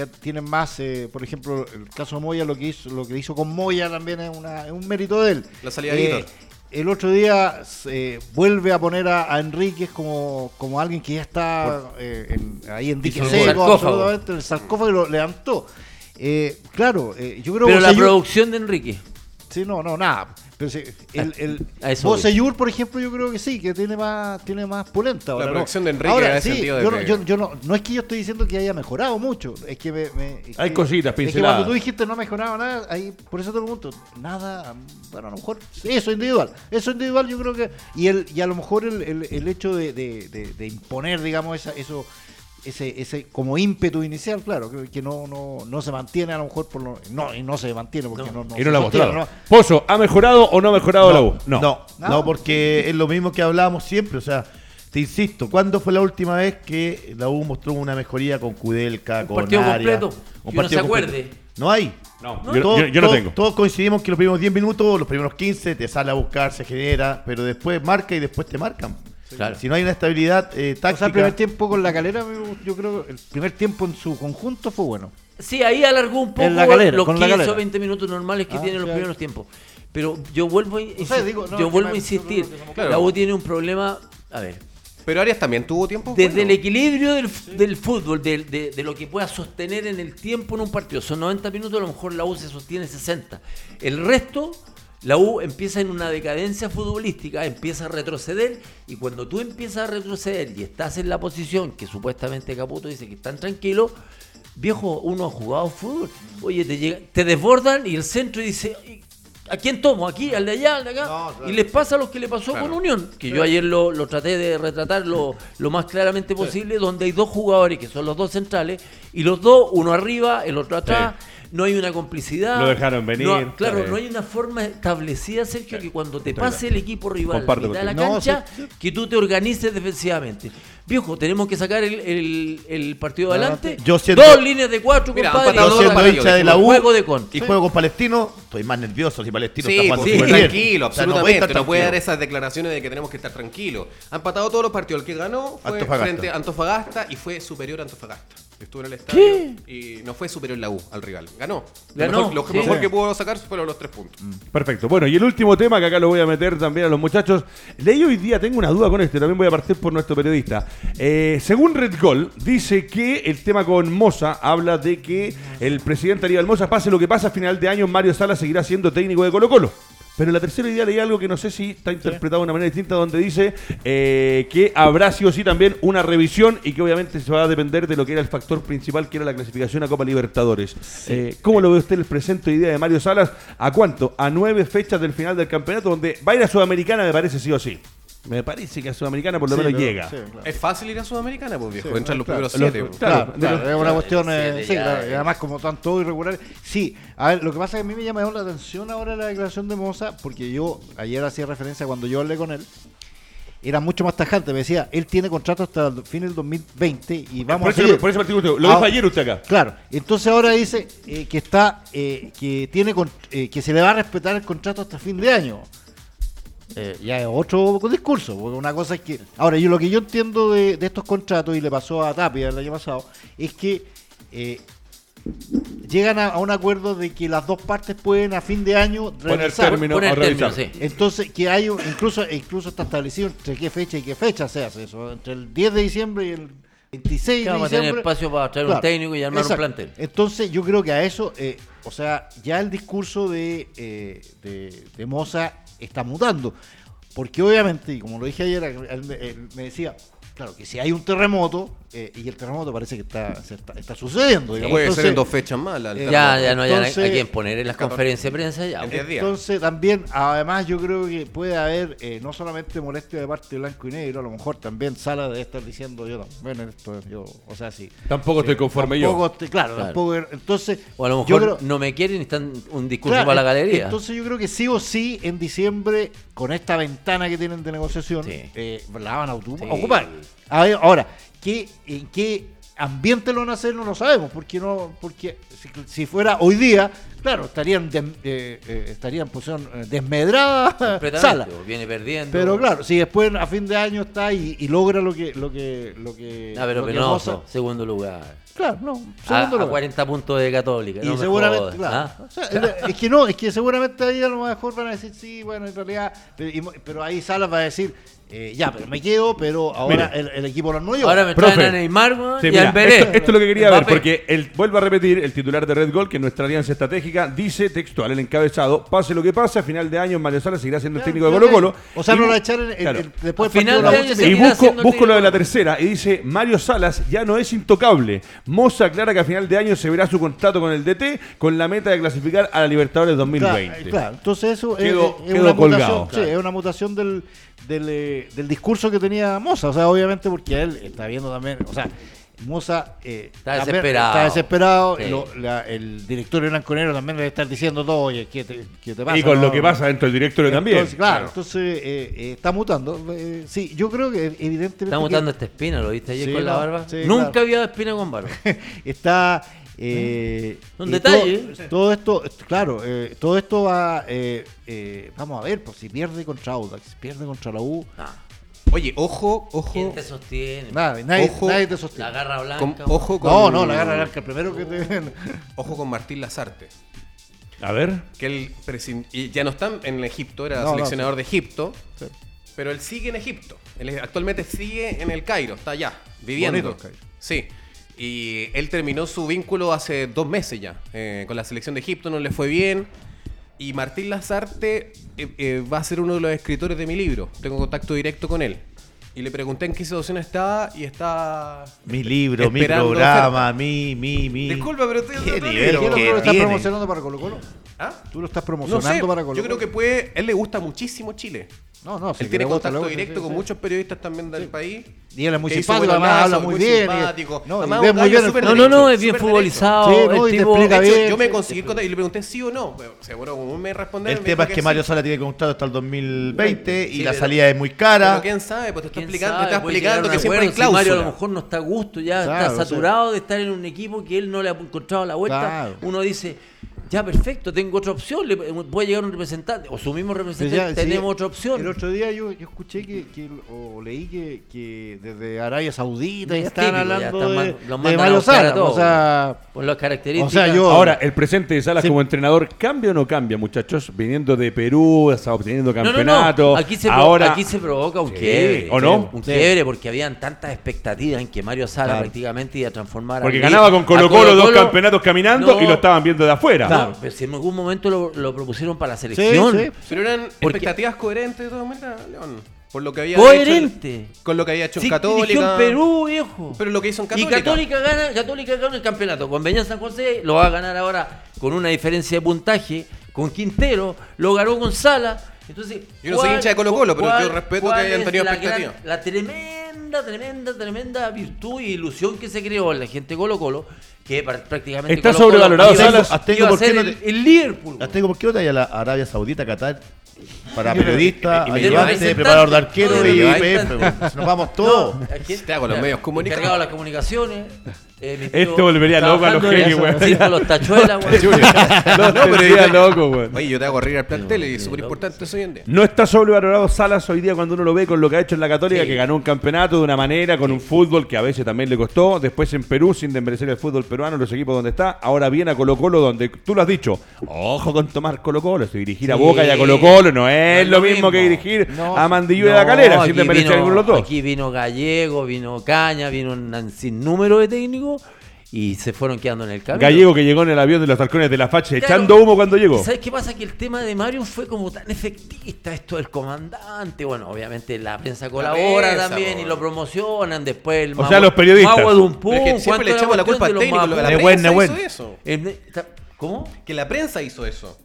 Speaker 2: que ya tienen más, eh, por ejemplo, el caso de Moya, lo que hizo, lo que hizo con Moya también es, una, es un mérito de él.
Speaker 3: La salida de
Speaker 2: Eh,
Speaker 3: Víctor.
Speaker 2: el otro día eh, vuelve a poner a, a Enríquez como, como alguien que ya está eh, en- ahí en dique seco, absolutamente, el sarcófago y lo levantó. Eh, claro, eh, yo creo
Speaker 4: Pero
Speaker 2: que
Speaker 4: la producción de Enrique.
Speaker 2: Sí, no, no, nada. Pero sí, el, el
Speaker 4: A eso
Speaker 2: por ejemplo, yo creo que sí, que tiene más, tiene más pulenta. ahora, ¿no?
Speaker 3: producción de Enrique
Speaker 2: Ahora,
Speaker 3: en ese
Speaker 2: sí,
Speaker 3: sentido de
Speaker 2: yo, no, yo, yo no, no es que yo estoy diciendo que haya mejorado mucho, es que me, me- es
Speaker 1: Hay
Speaker 2: que-
Speaker 1: cositas,
Speaker 2: Es que
Speaker 1: pinceladas.
Speaker 2: cuando tú dijiste no ha mejorado nada, ahí, por eso te pregunto, nada, bueno, a lo mejor sí, eso individual, eso individual yo creo que, y el y a lo mejor el, el, el hecho de, de, de- de imponer, digamos, esa, eso ese, ese como ímpetu inicial, claro, que, que no, no, no se mantiene a lo mejor por lo, no, y no se mantiene porque no, no,
Speaker 1: y
Speaker 2: se
Speaker 1: no lo ha mostrado.
Speaker 2: ¿no?
Speaker 1: Pozo, ¿ha mejorado o no ha mejorado la U?
Speaker 5: No, no,
Speaker 2: No.
Speaker 5: no, porque es lo mismo que hablábamos siempre. O sea, te insisto, ¿cuándo fue la última vez que la U mostró una mejoría con Kudelka,
Speaker 4: Un
Speaker 5: con
Speaker 4: partido
Speaker 5: Arias?
Speaker 4: completo, que uno se acuerde.
Speaker 5: No hay.
Speaker 1: No,
Speaker 5: Todos-
Speaker 1: yo, yo- yo no
Speaker 5: todos-
Speaker 1: tengo.
Speaker 5: Todos coincidimos que los primeros 10 minutos, los primeros 15, te sale a buscar, se genera, pero después marca y después te marcan.
Speaker 4: Claro.
Speaker 5: Si no hay una estabilidad eh,
Speaker 2: O
Speaker 5: táctica.
Speaker 2: sea, el primer tiempo con la calera, yo creo que el primer tiempo en su conjunto fue bueno.
Speaker 4: Sí, ahí alargó un poco
Speaker 2: calera,
Speaker 4: los
Speaker 2: con la
Speaker 4: 15
Speaker 2: calera.
Speaker 4: o 20 minutos normales que
Speaker 2: Ah,
Speaker 4: tienen los primeros tiempos. Pero yo vuelvo a, insi-
Speaker 2: sé, digo, no,
Speaker 4: yo vuelvo a insistir.
Speaker 3: Claro.
Speaker 4: La U tiene un problema. A ver,
Speaker 3: Pero Arias también tuvo tiempo.
Speaker 4: desde
Speaker 3: bueno.
Speaker 4: el equilibrio del, fútbol, de, de- de lo que pueda sostener en el tiempo en un partido. Son 90 minutos, a lo mejor la U se sostiene 60. El resto, la U empieza en una decadencia futbolística, empieza a retroceder y cuando tú empiezas a retroceder y estás en la posición que supuestamente Caputo dice que están tranquilos, viejo, uno ha jugado fútbol. Oye, te, llega- te desbordan y el centro dice... "¿Y ¿A quién tomo? ¿Aquí? ¿Al de allá? ¿Al de acá?
Speaker 2: No, claro.
Speaker 4: Y les pasa a los que le pasó
Speaker 3: Claro.
Speaker 4: con Unión, que yo ayer lo, lo traté de retratar lo, lo más claramente posible, donde hay dos jugadores que son los dos centrales, y los dos, uno arriba, el otro atrás, no hay una complicidad.
Speaker 1: Lo dejaron venir,
Speaker 4: No, claro, no hay una forma establecida, Sergio, que cuando te pase el equipo rival a la.
Speaker 2: No,
Speaker 4: cancha, que tú te organices defensivamente. Viejo, tenemos que sacar el, el- el partido adelante.
Speaker 5: Yo siento-
Speaker 4: Dos líneas de cuatro,
Speaker 3: Mira,
Speaker 4: compadre.
Speaker 3: han
Speaker 5: Yo siendo hincha de la U
Speaker 4: Juego de con.
Speaker 5: y juego con Palestino, estoy más nervioso si Palestino
Speaker 3: Sí,
Speaker 5: está jugando
Speaker 3: pues,
Speaker 5: súper bien.
Speaker 3: tranquilo,
Speaker 5: O sea, no puede
Speaker 3: absolutamente. no, puede dar esas declaraciones de que tenemos que estar tranquilos. Han patado todos los partidos. El que ganó fue
Speaker 5: Antofagasta.
Speaker 3: frente a Antofagasta y fue superior a Antofagasta. Estuvo en el estadio y no fue superior la U al rival. Ganó. Lo mejor, lo
Speaker 4: sí.
Speaker 3: mejor
Speaker 2: Sí.
Speaker 3: que pudo sacar fueron los tres puntos.
Speaker 1: Perfecto. Bueno, y el último tema que acá lo voy a meter también a los muchachos. Leí hoy día, tengo una duda con este, también voy a partir por nuestro periodista. Eh, según Red Gol, dice que el tema con Moza habla de que el presidente Aníbal Moza, pase lo que pase a final de año, Mario Sala seguirá siendo técnico de Colo Colo. Pero en la tercera idea leí algo que no sé si está interpretado de una manera distinta, donde dice eh, que habrá sí o sí también una revisión y que obviamente se va a depender de lo que era el factor principal, que era la clasificación a Copa Libertadores. Eh, ¿Cómo lo ve usted el presente idea de Mario Salas? ¿A cuánto? A nueve fechas del final del campeonato, donde va a ir a Sudamericana, me parece sí o sí. Me parece que a Sudamericana por lo
Speaker 2: Sí,
Speaker 1: menos
Speaker 2: pero-
Speaker 1: llega.
Speaker 2: sí, claro.
Speaker 3: Es fácil ir a Sudamericana, pues viejo.
Speaker 2: Sí,
Speaker 3: Entran los
Speaker 2: claro.
Speaker 3: primeros siete.
Speaker 1: Los-
Speaker 3: pues.
Speaker 1: Claro,
Speaker 2: Claro,
Speaker 1: de
Speaker 2: claro, es una cuestión, eh,
Speaker 4: siete
Speaker 2: sí,
Speaker 4: ya,
Speaker 2: claro, y
Speaker 4: eh.
Speaker 2: además como están todos irregulares. Sí, a ver, lo que pasa es que a mí me llamó la atención ahora la declaración de Moza, porque yo ayer hacía referencia cuando yo hablé con él, era mucho más tajante, me decía, él tiene contrato hasta el fin del 2020 y vamos
Speaker 1: por,
Speaker 2: a seguir.
Speaker 1: por eso partido usted. Lo
Speaker 2: Ah,
Speaker 1: dijo ayer usted acá.
Speaker 2: Claro, entonces ahora dice eh, que está, eh, que tiene, eh, que se le va a respetar el contrato hasta fin de año. Eh, ya es otro discurso, porque una cosa es que... Ahora, yo lo que yo entiendo de, de estos contratos, y le pasó a Tapia el año pasado, es que eh, llegan a, a un acuerdo de que las dos partes pueden a fin de año
Speaker 1: Poner
Speaker 2: revisar.
Speaker 1: término
Speaker 4: Poner término,
Speaker 1: revisar.
Speaker 4: sí.
Speaker 2: Entonces, que hay un- incluso, incluso está establecido entre qué fecha y qué fecha se hace eso, entre el 10 de diciembre y el 26
Speaker 4: Que
Speaker 2: de
Speaker 4: a tener
Speaker 2: diciembre.
Speaker 4: espacio para traer un técnico y armar
Speaker 2: exacto.
Speaker 4: un plantel.
Speaker 2: Entonces, yo creo que a eso, eh, o sea, ya el discurso de, eh, de, de Moza está mutando. Porque obviamente, y como lo dije ayer, él, me- él me decía, claro, que si hay un terremoto, eh, y el terremoto parece que está, se está, está sucediendo. digamos,
Speaker 3: Puede ser en
Speaker 2: entonces-
Speaker 3: dos fechas más. la-
Speaker 2: Eh.
Speaker 4: Ya, ya no hay a-
Speaker 2: Entonces-
Speaker 4: a quien poner en las conferencias de prensa ya.
Speaker 3: En.
Speaker 2: Entonces también, además yo creo que puede haber eh, no solamente molestia de parte de blanco y negro, a lo mejor también Sala debe estar diciendo yo también esto, yo, o sea, sí.
Speaker 1: Tampoco estoy conforme yo.
Speaker 2: Estoy- claro,
Speaker 4: Claro.
Speaker 2: tampoco, entonces
Speaker 4: O a lo
Speaker 2: yo
Speaker 4: mejor
Speaker 2: creo-
Speaker 4: no me quieren y están un discurso
Speaker 2: claro,
Speaker 4: para la galería.
Speaker 2: Entonces yo creo que sí o sí en diciembre, con esta ventana que tienen de negociación,
Speaker 4: Sí.
Speaker 2: eh, la van a ocu-
Speaker 4: Sí.
Speaker 2: ocupar. A ver, ahora, ¿qué, ¿en qué ambiente lo van a hacer? No lo sabemos, porque no, porque si, si fuera hoy día, claro, estarían des- eh, eh, estarían en posición eh, desmedrada sala.
Speaker 4: viene perdiendo.
Speaker 2: Pero claro, si después a fin de año está y, y logra lo que lo que lo que,
Speaker 4: Ah, pero
Speaker 2: lo que
Speaker 4: penoso,
Speaker 2: Moza-
Speaker 4: segundo lugar.
Speaker 2: claro, no,
Speaker 4: A,
Speaker 2: segundo
Speaker 4: a
Speaker 2: lugar.
Speaker 4: 40 puntos de Católica.
Speaker 2: Y
Speaker 4: no me
Speaker 2: seguramente, claro.
Speaker 4: ¿ah?
Speaker 2: O sea, es- que no, es que seguramente ahí a lo mejor van a decir, sí, bueno, en realidad, pero, y pero ahí Salas va a decir, eh, ya, pero me quedo, pero ahora
Speaker 1: Mira.
Speaker 2: el, el equipo lo armo yo.
Speaker 4: Ahora me
Speaker 1: Profe.
Speaker 4: traen a Neymar weón,
Speaker 1: Sí,
Speaker 4: y
Speaker 1: mira,
Speaker 4: al
Speaker 1: esto, esto es lo que quería ver,
Speaker 4: Mbappé.
Speaker 1: porque el, vuelvo a repetir, el titular de Red Gold, que nuestra alianza estratégica, dice textual, el encabezado, pase lo que pase, a final de año Mario Sala seguirá siendo el técnico de Colo Colo.
Speaker 2: O sea,
Speaker 1: Y
Speaker 2: no lo echaron el-
Speaker 1: claro.
Speaker 2: el- después
Speaker 4: Al final
Speaker 2: partido
Speaker 4: de
Speaker 2: la
Speaker 4: año
Speaker 2: U-
Speaker 1: Y
Speaker 4: seguirá
Speaker 1: busco,
Speaker 4: siendo el
Speaker 1: busco lo de la
Speaker 4: técnico.
Speaker 1: tercera y dice Mario Salas ya no es intocable. Moza aclara que a final de año se verá su contrato con el DT con la meta de clasificar a la Libertadores 2020.
Speaker 2: Claro, claro. entonces eso es-
Speaker 1: Quedó-
Speaker 2: es,
Speaker 1: quedó
Speaker 2: una
Speaker 1: colgado.
Speaker 2: mutación, sí, es una mutación del, del, eh, del discurso que tenía Moza, o sea, obviamente porque él está viendo también, o sea, Moza eh,
Speaker 4: Está desesperado.
Speaker 2: está desesperado,
Speaker 4: Sí.
Speaker 2: lo- la- el directorio blanconero también debe estar diciendo todo, oye, ¿qué te, qué te pasa?
Speaker 1: y con
Speaker 2: No,
Speaker 1: lo que pasa dentro del directorio también.
Speaker 2: Claro, entonces eh, eh, está mutando. eh, sí, yo creo que evidentemente
Speaker 4: Está
Speaker 2: que
Speaker 4: mutando esta espina, ¿lo viste ayer
Speaker 2: Sí,
Speaker 4: con la barba?
Speaker 2: sí,
Speaker 4: Nunca
Speaker 2: claro.
Speaker 4: había espina con barba.
Speaker 2: está eh,
Speaker 4: Un detalle.
Speaker 2: Todo, todo esto, claro, eh, todo esto va. eh, eh, vamos a ver, pues si pierde contra Audax, si pierde contra la U,
Speaker 4: No.
Speaker 3: Oye, ojo,
Speaker 4: ¿Quién
Speaker 3: ojo.
Speaker 4: te sostiene?
Speaker 2: nada, nadie,
Speaker 3: Ojo,
Speaker 2: nadie te
Speaker 4: La
Speaker 2: sostiene.
Speaker 4: garra blanca.
Speaker 3: con- ojo con,
Speaker 2: No, no, la garra blanca, el primero que te.
Speaker 3: Ojo con Martín Lazarte.
Speaker 1: A ver.
Speaker 3: Que él y ya no está en Egipto, era
Speaker 2: No, no,
Speaker 3: seleccionador
Speaker 2: sí.
Speaker 3: de Egipto.
Speaker 2: Sí.
Speaker 3: Pero él sigue en Egipto. Él actualmente sigue en el Cairo, está allá, viviendo.
Speaker 2: Bonito el Cairo.
Speaker 3: Sí. Y él terminó su vínculo hace dos meses ya eh, con la selección de Egipto, no le fue bien. Y Martín Lazarte eh, eh, va a ser uno de los escritores de mi libro. Tengo contacto directo con él. Y le pregunté en qué situación estaba y está.
Speaker 5: Mi libro, mi programa, mi, mi, mi.
Speaker 3: Disculpa, pero estoy
Speaker 5: ¿Qué nivel
Speaker 2: ¿Qué lo estás promocionando para Colo Colo?
Speaker 3: ¿Ah?
Speaker 2: ¿Tú lo estás
Speaker 3: No
Speaker 2: promocionando
Speaker 3: sé,
Speaker 2: para Colo
Speaker 3: yo creo que puede. Él le gusta muchísimo Chile.
Speaker 2: No, no, sí,
Speaker 3: él tiene contacto
Speaker 2: gusta,
Speaker 3: directo
Speaker 2: sí,
Speaker 3: con
Speaker 2: sí.
Speaker 3: muchos periodistas también del país.
Speaker 2: Y él es muy simpático, además habla muy
Speaker 3: muy
Speaker 2: bien. y-
Speaker 3: simpático.
Speaker 2: no, y
Speaker 3: Además,
Speaker 2: muy bien
Speaker 4: No, no, no, es bien futbolizado.
Speaker 2: Sí, no,
Speaker 4: el tipo-
Speaker 3: hecho,
Speaker 2: bien,
Speaker 3: yo me
Speaker 2: sí,
Speaker 3: conseguí contacto y le pregunté sí o no. Pero, seguro, como me respondieron.
Speaker 5: El tema es que Mario
Speaker 3: sí.
Speaker 5: Sala tiene contrato hasta el 2020 y
Speaker 3: Sí,
Speaker 5: la
Speaker 3: pero-
Speaker 5: salida es muy
Speaker 3: Pero
Speaker 5: cara.
Speaker 3: quién sabe, pues te está
Speaker 4: ¿Quién
Speaker 3: explicando, te está explicando que siempre hay
Speaker 4: Mario a lo mejor no está a gusto, ya está saturado de estar en un equipo que él no le ha encontrado la vuelta. Uno dice, ya perfecto, tengo otra opción, le puede llegar un representante, o su mismo representante,
Speaker 2: ya, sí,
Speaker 4: tenemos otra opción.
Speaker 2: El otro día yo, yo escuché que, que- o leí que, que desde Arabia Saudita
Speaker 4: Es
Speaker 2: ya están
Speaker 4: típico, ya
Speaker 2: hablando
Speaker 4: están
Speaker 2: de,
Speaker 4: man- los
Speaker 2: de
Speaker 4: mandan a
Speaker 2: Mario Sala.
Speaker 4: todos.
Speaker 2: O sea,
Speaker 4: Por las características.
Speaker 2: O sea, yo-
Speaker 1: Ahora, el presente de Salas
Speaker 2: Sí.
Speaker 1: como entrenador, ¿cambia o no cambia, muchachos? Viniendo de Perú, hasta obteniendo
Speaker 4: No, no,
Speaker 1: campeonato.
Speaker 4: no. Aquí se,
Speaker 1: ahora,
Speaker 4: aquí se provoca un
Speaker 1: Sí,
Speaker 4: quiebre.
Speaker 1: ¿o no?
Speaker 4: Un
Speaker 2: Sí.
Speaker 4: quiebre porque habían tantas expectativas en que Mario Sala
Speaker 2: Claro.
Speaker 4: prácticamente iba a transformar a
Speaker 1: Porque ganaba con Colo Colo dos campeonatos caminando
Speaker 4: No.
Speaker 1: y lo estaban viendo de afuera.
Speaker 4: Pero si en algún momento lo, lo propusieron para la selección.
Speaker 2: sí.
Speaker 3: Pero eran
Speaker 4: Porque-
Speaker 3: expectativas coherentes de todas maneras, León. Por lo que había hecho
Speaker 4: Coherente.
Speaker 3: en- con lo que había hecho
Speaker 4: Sí,
Speaker 3: en Católica.
Speaker 4: en Perú, viejo.
Speaker 3: Pero lo que hizo en
Speaker 4: Y
Speaker 3: Católica.
Speaker 4: Católica gana, Católica gana el campeonato. Con Beñán San José lo va a ganar ahora con una diferencia de puntaje. Con Quintero lo ganó con Sala. Entonces,
Speaker 3: Yo no soy
Speaker 4: ¿cuál-
Speaker 3: hincha de Colo-Colo, pero
Speaker 4: cuál-
Speaker 3: yo respeto que hayan tenido
Speaker 4: la
Speaker 3: expectativa?
Speaker 4: gran- La tremenda, tremenda, tremenda virtud y ilusión que se creó en la gente de Colo Colo, que prácticamente
Speaker 1: Está
Speaker 4: Colo-Colo
Speaker 1: sobrevalorado,
Speaker 4: iba.
Speaker 5: Azteca,
Speaker 4: iba a
Speaker 5: ¿por qué
Speaker 4: ser
Speaker 5: no
Speaker 4: el,
Speaker 5: te-
Speaker 4: el Liverpool.
Speaker 5: Azteco, ¿por qué no te a la Arabia Saudita, Qatar? Para
Speaker 3: Y me-
Speaker 5: periodista,
Speaker 3: y me
Speaker 5: ayudante,
Speaker 4: lleváis
Speaker 5: preparador de arquero
Speaker 4: No,
Speaker 5: y IPF. Nos vamos todos.
Speaker 4: No,
Speaker 3: Te hago los medios comunicados.
Speaker 4: Las comunicaciones. Eh,
Speaker 1: Este volvería loco a los genios, weón.
Speaker 4: los tachuelas, weón.
Speaker 1: no,
Speaker 3: No, pero
Speaker 1: loco, güey.
Speaker 3: Oye, yo te hago reír al plantel y es súper importante eso hoy en día.
Speaker 1: No está sobrevalorado Salas hoy día cuando uno lo ve con lo que ha hecho en la Católica,
Speaker 4: Sí.
Speaker 1: que ganó un campeonato de una manera, con un fútbol que a veces también le costó. Después en Perú, sin desmerecer el fútbol peruano, los equipos donde está. Ahora viene a Colo Colo, donde tú lo has dicho. Ojo con tomar Colo Colo. Si dirigir a. Boca y a Colo Colo no es,
Speaker 4: es
Speaker 1: lo mismo, que dirigir
Speaker 2: No,
Speaker 1: a Mandillo y a
Speaker 4: No,
Speaker 1: la Calera, sin desmerecer ninguno de los dos.
Speaker 4: Aquí vino Gallego, vino Caña, vino un sin número de técnicos y se fueron quedando en el camino.
Speaker 1: Gallego que llegó en el avión de los halcones de la facha
Speaker 4: Claro.
Speaker 1: echando humo cuando llegó.
Speaker 4: ¿Sabes qué pasa? Que el tema de Mario fue como tan efectista, esto del comandante. Bueno, obviamente la prensa colabora
Speaker 3: prensa,
Speaker 4: también y lo promocionan. Después el
Speaker 1: O sea, los periodistas.
Speaker 4: Mago de un pum,
Speaker 3: Pero es que siempre le
Speaker 4: ¿cuánto
Speaker 3: echamos la culpa al
Speaker 4: de
Speaker 3: técnico,
Speaker 4: los
Speaker 3: la prensa hizo eso.
Speaker 4: ¿Cómo?
Speaker 3: Que la prensa hizo eso.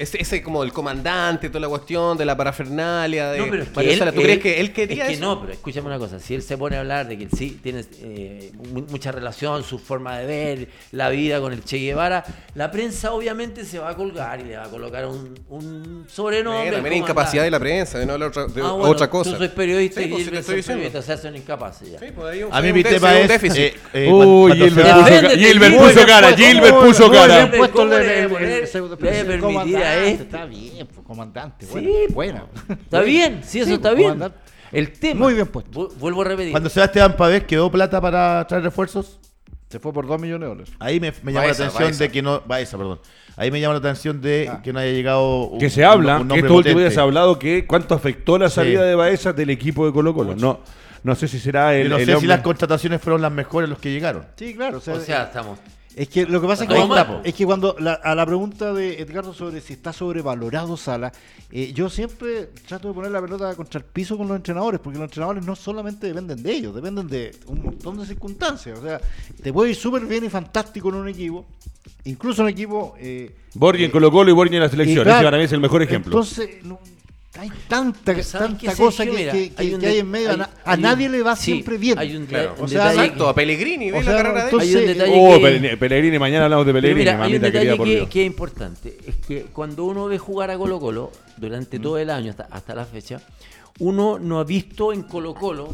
Speaker 3: Ese, ese como el comandante, toda la cuestión de la parafernalia, de
Speaker 4: No, pero es que él-
Speaker 3: Sala. ¿Tú
Speaker 4: él-
Speaker 3: crees que él quería
Speaker 4: es que
Speaker 3: eso?
Speaker 4: no, pero escúchame una cosa. Si él se pone a hablar de que él sí tiene eh, mu- mucha relación, su forma de ver la vida con el Che Guevara, la prensa obviamente se va a colgar y le va a colocar un, un sobrenombre.
Speaker 3: Eh, también hay incapacidad de la prensa, de no hablar otra, de
Speaker 4: Ah, bueno,
Speaker 3: otra cosa.
Speaker 4: Tú soy periodista
Speaker 3: Sí,
Speaker 4: y
Speaker 3: pues, sí,
Speaker 4: Gilbert
Speaker 3: te
Speaker 4: es
Speaker 3: estoy diciendo.
Speaker 4: periodista, o sea, son incapaces ya.
Speaker 3: Sí, pues, ahí un-
Speaker 5: A mí
Speaker 3: un
Speaker 5: mi tema
Speaker 3: un
Speaker 5: es.
Speaker 3: déficit.
Speaker 5: eh, eh,
Speaker 1: Gilbert puso,
Speaker 4: Defiéndete,
Speaker 1: Gilbert puso cara, Gilbert puso cara.
Speaker 2: Bien puesto
Speaker 4: ¿Cómo
Speaker 2: el-
Speaker 4: le
Speaker 2: el-
Speaker 4: voy a
Speaker 2: el-
Speaker 4: poner?
Speaker 2: el pseudo-
Speaker 4: Le voy a
Speaker 2: el
Speaker 4: permitir a
Speaker 2: comandante,
Speaker 4: este.
Speaker 2: Está bien, pues, comandante.
Speaker 4: Sí,
Speaker 2: Buena.
Speaker 4: pues. Está bien, sí, eso
Speaker 2: Sí,
Speaker 4: está
Speaker 2: pues,
Speaker 4: bien.
Speaker 2: comandante.
Speaker 4: El tema.
Speaker 2: Muy bien puesto.
Speaker 4: vu- Vuelvo a repetir.
Speaker 5: Cuando Sebastián Pavés quedó plata para traer refuerzos,
Speaker 2: Se fue por 2 millones de dólares.
Speaker 5: ahí me, me llama
Speaker 3: Baeza,
Speaker 5: la atención
Speaker 3: Baeza.
Speaker 5: de que no. Baeza, perdón. Ahí me llama la atención de
Speaker 2: Ah.
Speaker 5: que no haya llegado. un-
Speaker 1: Que se habla,
Speaker 5: un
Speaker 1: que estos últimos días se ha hablado que cuánto afectó la salida
Speaker 5: Sí.
Speaker 1: de Baeza del equipo de Colo Colo. No, no sé si será el,
Speaker 5: no
Speaker 1: el
Speaker 5: sé si las contrataciones fueron las mejores los que llegaron.
Speaker 2: Sí, claro. O sea,
Speaker 4: o sea, estamos.
Speaker 2: Es que lo que pasa es que,
Speaker 4: po.
Speaker 2: es que cuando la- a la pregunta de Edgardo sobre si está sobrevalorado Sala, eh, yo siempre trato de poner la pelota contra el piso con los entrenadores, porque los entrenadores no solamente dependen de ellos, dependen de un montón de circunstancias. O sea, te puede ir súper bien y fantástico en un equipo, incluso un equipo... Eh,
Speaker 1: Borgi en
Speaker 2: eh,
Speaker 1: Colo Colo y Borgi en la selección.
Speaker 2: claro,
Speaker 1: Ese para mí es el mejor ejemplo.
Speaker 2: Entonces, no- hay tanta,
Speaker 4: Pero ¿sabes qué,
Speaker 2: tanta cosa que,
Speaker 4: Mira,
Speaker 2: que- que-
Speaker 4: hay un
Speaker 2: que hay en medio. a
Speaker 4: hay-
Speaker 2: na- a
Speaker 4: hay un-
Speaker 2: nadie le va
Speaker 4: sí,
Speaker 2: siempre bien.
Speaker 4: hay un,
Speaker 3: Claro.
Speaker 4: un
Speaker 2: O sea,
Speaker 4: detalle
Speaker 3: Exacto, a Pellegrini, ve
Speaker 2: O
Speaker 3: la
Speaker 2: sea,
Speaker 3: carrera de él.
Speaker 2: entonces-
Speaker 4: Hay un detalle
Speaker 1: Oh,
Speaker 4: que-
Speaker 1: Pellegrini, mañana hablamos de Pellegrini,
Speaker 4: mira, hay un detalle que, que es importante. Es que cuando uno ve jugar a Colo Colo durante
Speaker 1: Mm.
Speaker 4: todo el año hasta, hasta la fecha, uno no ha visto en Colo Colo,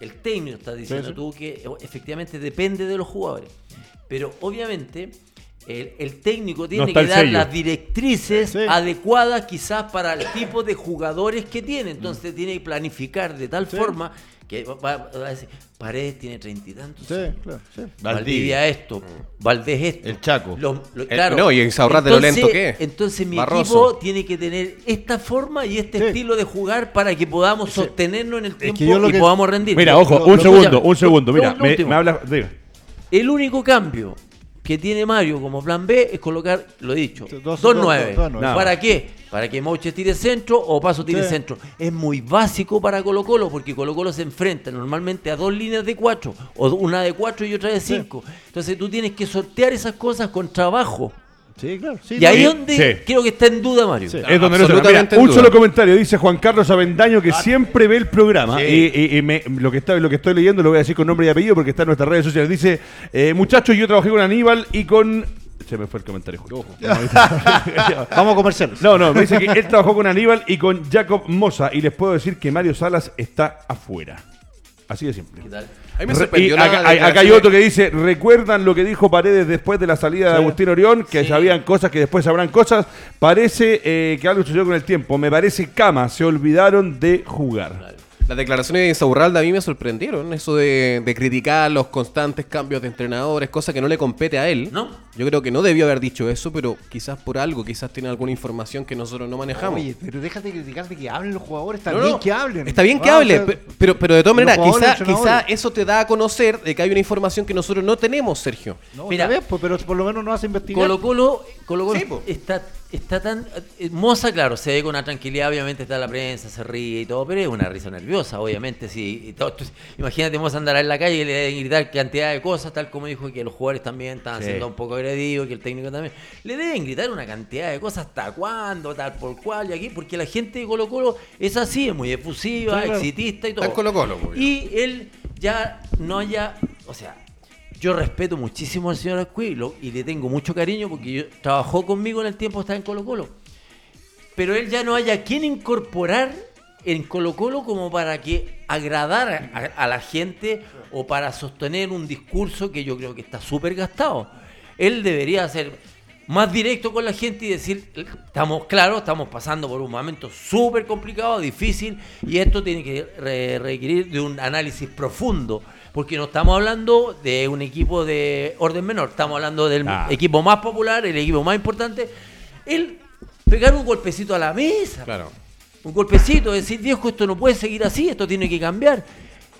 Speaker 4: el técnico está diciendo tú que efectivamente depende de los jugadores. Pero obviamente el, el técnico tiene que dar
Speaker 1: sello.
Speaker 4: las directrices
Speaker 2: Sí.
Speaker 4: adecuadas quizás para el tipo de jugadores que tiene. Entonces tiene que planificar de tal
Speaker 2: Sí.
Speaker 4: forma que va, a decir, Paredes tiene treinta y tantos
Speaker 2: Sí,
Speaker 4: años.
Speaker 2: claro, sí.
Speaker 4: Valdivia esto, Valdés esto.
Speaker 5: El Chaco.
Speaker 4: Lo- lo-
Speaker 3: El-
Speaker 4: claro.
Speaker 3: no, y Insaurralde lo
Speaker 4: Entonces-
Speaker 3: lento que es.
Speaker 4: Entonces mi
Speaker 3: Barroso.
Speaker 4: equipo tiene que tener esta forma y este
Speaker 2: Sí.
Speaker 4: estilo de jugar para que podamos sostenernos en el tiempo
Speaker 2: que lo
Speaker 4: y
Speaker 2: que-
Speaker 4: podamos rendir.
Speaker 1: Mira,
Speaker 4: Lo-
Speaker 1: ojo,
Speaker 4: lo-
Speaker 1: un
Speaker 4: lo-
Speaker 1: segundo, un segundo.
Speaker 4: lo-
Speaker 1: Mira,
Speaker 4: lo
Speaker 1: me, me habla. diga.
Speaker 4: El único cambio que tiene Mario como plan B es colocar, lo he dicho,
Speaker 2: Sí, dos-
Speaker 4: 2-9.
Speaker 2: dos- dos- dos nueve.
Speaker 4: ¿Para qué? Para que Mouche tire centro o Paso tire
Speaker 2: Sí.
Speaker 4: centro. Es muy básico para Colo Colo porque Colo Colo se enfrenta normalmente a dos líneas de cuatro, o una de cuatro y otra de cinco. Entonces tú tienes que sortear esas cosas con trabajo.
Speaker 2: Sí, claro. sí,
Speaker 4: y ahí es donde
Speaker 1: Sí.
Speaker 4: creo que está en duda Mario.
Speaker 2: Sí.
Speaker 1: Es donde no se
Speaker 3: absolutamente
Speaker 1: Mira, un solo comentario. Dice Juan Carlos Avendaño que siempre ve el programa.
Speaker 5: Sí.
Speaker 1: Y, y- y me- lo, que está, lo que estoy leyendo lo voy a decir con nombre y apellido porque está en nuestras redes sociales. Dice: eh, Muchachos, yo trabajé con Aníbal y con. Se me fue el comentario. justo.
Speaker 2: Vamos a comerciales.
Speaker 1: No, no, me dice que él trabajó con Aníbal y con Jacob Moza. Y les puedo decir que Mario Salas está afuera. Así de simple.
Speaker 4: ¿Qué tal?
Speaker 3: A mí me
Speaker 1: Re-
Speaker 3: sorprendió
Speaker 1: y
Speaker 3: la
Speaker 1: acá, hay- acá hay
Speaker 3: declaración
Speaker 1: otro que dice, ¿recuerdan lo que dijo Paredes después de la salida de. Agustín Orión? Que sabían cosas, que después sabrán cosas. Parece eh, que algo sucedió con el tiempo. Me parece cama, se olvidaron de jugar.
Speaker 3: Las declaraciones de Insaurralde a mí me sorprendieron. Eso de, de criticar los constantes cambios de entrenadores, cosa que no le compete a él.
Speaker 4: No.
Speaker 3: Yo creo que no debió haber dicho eso, pero quizás por algo, quizás tiene alguna información que nosotros no manejamos.
Speaker 2: Oye, pero déjate de criticar de que hablen los jugadores. Está
Speaker 3: No,
Speaker 2: bien
Speaker 3: no,
Speaker 2: que hablen.
Speaker 3: Está bien que
Speaker 2: Ah, o
Speaker 3: hable,
Speaker 2: sea,
Speaker 3: pe- pero, pero de todas maneras,
Speaker 2: jugadores,
Speaker 3: quizá,
Speaker 2: los
Speaker 3: quizá
Speaker 2: entrenadores.
Speaker 3: eso te da a conocer de que hay una información que nosotros no tenemos, Sergio.
Speaker 2: No,
Speaker 4: Mira.
Speaker 2: bien, pues, pero por lo menos no hace investigar.
Speaker 4: Colo Colo, Colo Colo
Speaker 3: Sí,
Speaker 4: está, está tan... eh, Moza, claro, se ve con una tranquilidad, obviamente está la prensa, se ríe y todo, pero es una risa nerviosa, obviamente. Sí, y todo imagínate Moza andar en la calle y le deben gritar cantidad de cosas, tal como dijo que los jugadores también estaban
Speaker 1: Sí.
Speaker 4: siendo un poco agredidos, que el técnico también. Le deben gritar una cantidad de cosas, hasta cuándo, tal por cual, y aquí, porque la gente de Colo Colo es así, es muy efusiva,
Speaker 2: Sí, claro.
Speaker 4: exitista y todo.
Speaker 3: en Colo-Colo, pues.
Speaker 4: Y él ya no haya, o sea, yo respeto muchísimo al señor Ascuí y le tengo mucho cariño porque yo, trabajó conmigo en el tiempo estaba en Colo Colo. Pero él ya no haya quien incorporar en Colo Colo como para que agradara a, la gente o para sostener un discurso que yo creo que está súper gastado. Él debería ser más directo con la gente y decir, estamos claros, estamos pasando por un momento súper complicado, difícil, y esto tiene que re- requerir de un análisis profundo, porque no estamos hablando de un equipo de orden menor, estamos hablando del
Speaker 1: Ah.
Speaker 4: equipo más popular, el equipo más importante. Él pegar un golpecito a la mesa,
Speaker 3: Claro.
Speaker 4: un golpecito, decir, viejo, esto no puede seguir así, esto tiene que cambiar.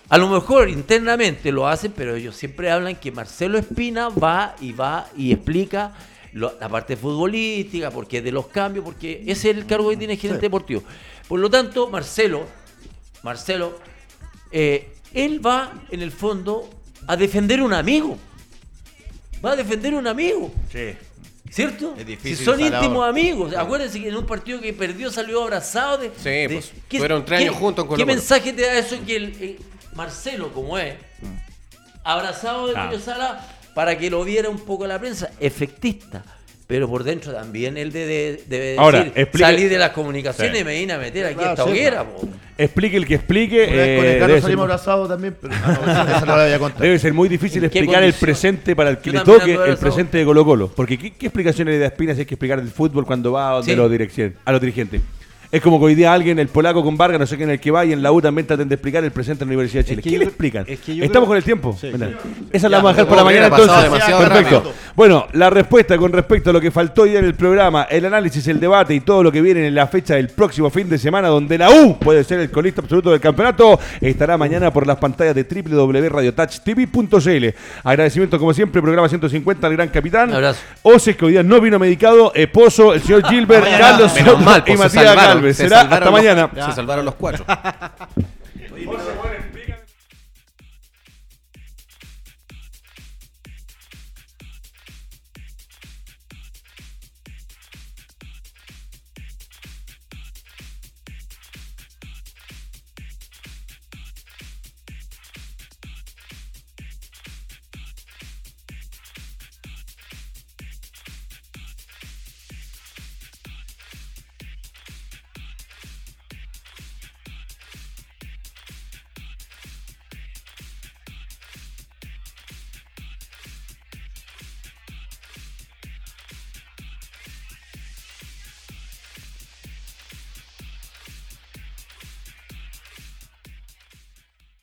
Speaker 4: A lo mejor internamente lo hacen, pero ellos siempre hablan que Marcelo Espina va y va y explica lo- la parte futbolística, porque de los cambios, porque ese es el cargo que tiene el gerente deportivo. Por lo tanto, Marcelo, Marcelo, eh, él va en el fondo a defender un amigo. Va a defender un amigo.
Speaker 5: Sí.
Speaker 4: ¿Cierto?
Speaker 5: Es difícil
Speaker 4: si son íntimos amigos. Acuérdense que en un partido que perdió salió abrazado de.
Speaker 3: Sí,
Speaker 4: de-
Speaker 3: pues,
Speaker 4: ¿qué-
Speaker 3: fueron tres años juntos en
Speaker 4: ¿Qué mensaje te da eso que el, eh, Marcelo, como es, abrazado de. Julio Sala para que lo viera un poco la prensa? Efectista. Pero por dentro también él debe, debe
Speaker 1: Ahora,
Speaker 4: decir,
Speaker 1: explique-
Speaker 4: salir de las comunicaciones
Speaker 1: Sí.
Speaker 4: y me vine a meter aquí
Speaker 2: Claro,
Speaker 4: a esta
Speaker 2: sí,
Speaker 4: hoguera. po.
Speaker 1: Explique el que explique.
Speaker 5: Vez con
Speaker 1: eh,
Speaker 5: el Carlos
Speaker 1: debe, ser,
Speaker 5: salimos abrazados también, pero ah, no, esa, no la voy a contar.
Speaker 1: debe ser muy difícil
Speaker 4: ¿En qué
Speaker 1: explicar el presente para el que
Speaker 4: Yo
Speaker 1: le toque el
Speaker 4: abrazado.
Speaker 1: presente de Colo Colo. Porque ¿qué, qué explicaciones le da Espina si hay que explicar el fútbol cuando va de
Speaker 4: Sí.
Speaker 1: los dirección, a los dirigentes? Es como que hoy día alguien, el polaco con Vargas, no sé quién, el que va y en la U también traten de explicar el presente de la Universidad de Chile.
Speaker 2: Es que
Speaker 1: ¿Qué
Speaker 2: yo
Speaker 1: le explican?
Speaker 2: es que
Speaker 1: Estamos
Speaker 2: creo-
Speaker 1: con el tiempo.
Speaker 2: Sí.
Speaker 1: Esa la vamos a dejar para mañana entonces. Perfecto.
Speaker 3: rápido.
Speaker 1: Bueno, la respuesta con respecto a lo que faltó hoy día en el programa, el análisis, el debate y todo lo que viene en la fecha del próximo fin de semana, donde la U puede ser el colista absoluto del campeonato, estará mañana por las pantallas de www.radiotouchtv.cl. Agradecimiento, como siempre, programa 150 al gran capitán.
Speaker 4: Un abrazo.
Speaker 1: Oces, que hoy día no vino medicado, Pozo, el señor Gilbert. Carlos Soto
Speaker 3: mal,
Speaker 1: y Matías
Speaker 3: se
Speaker 1: Será hasta
Speaker 3: los-
Speaker 1: mañana.
Speaker 3: Se salvaron los cuatro.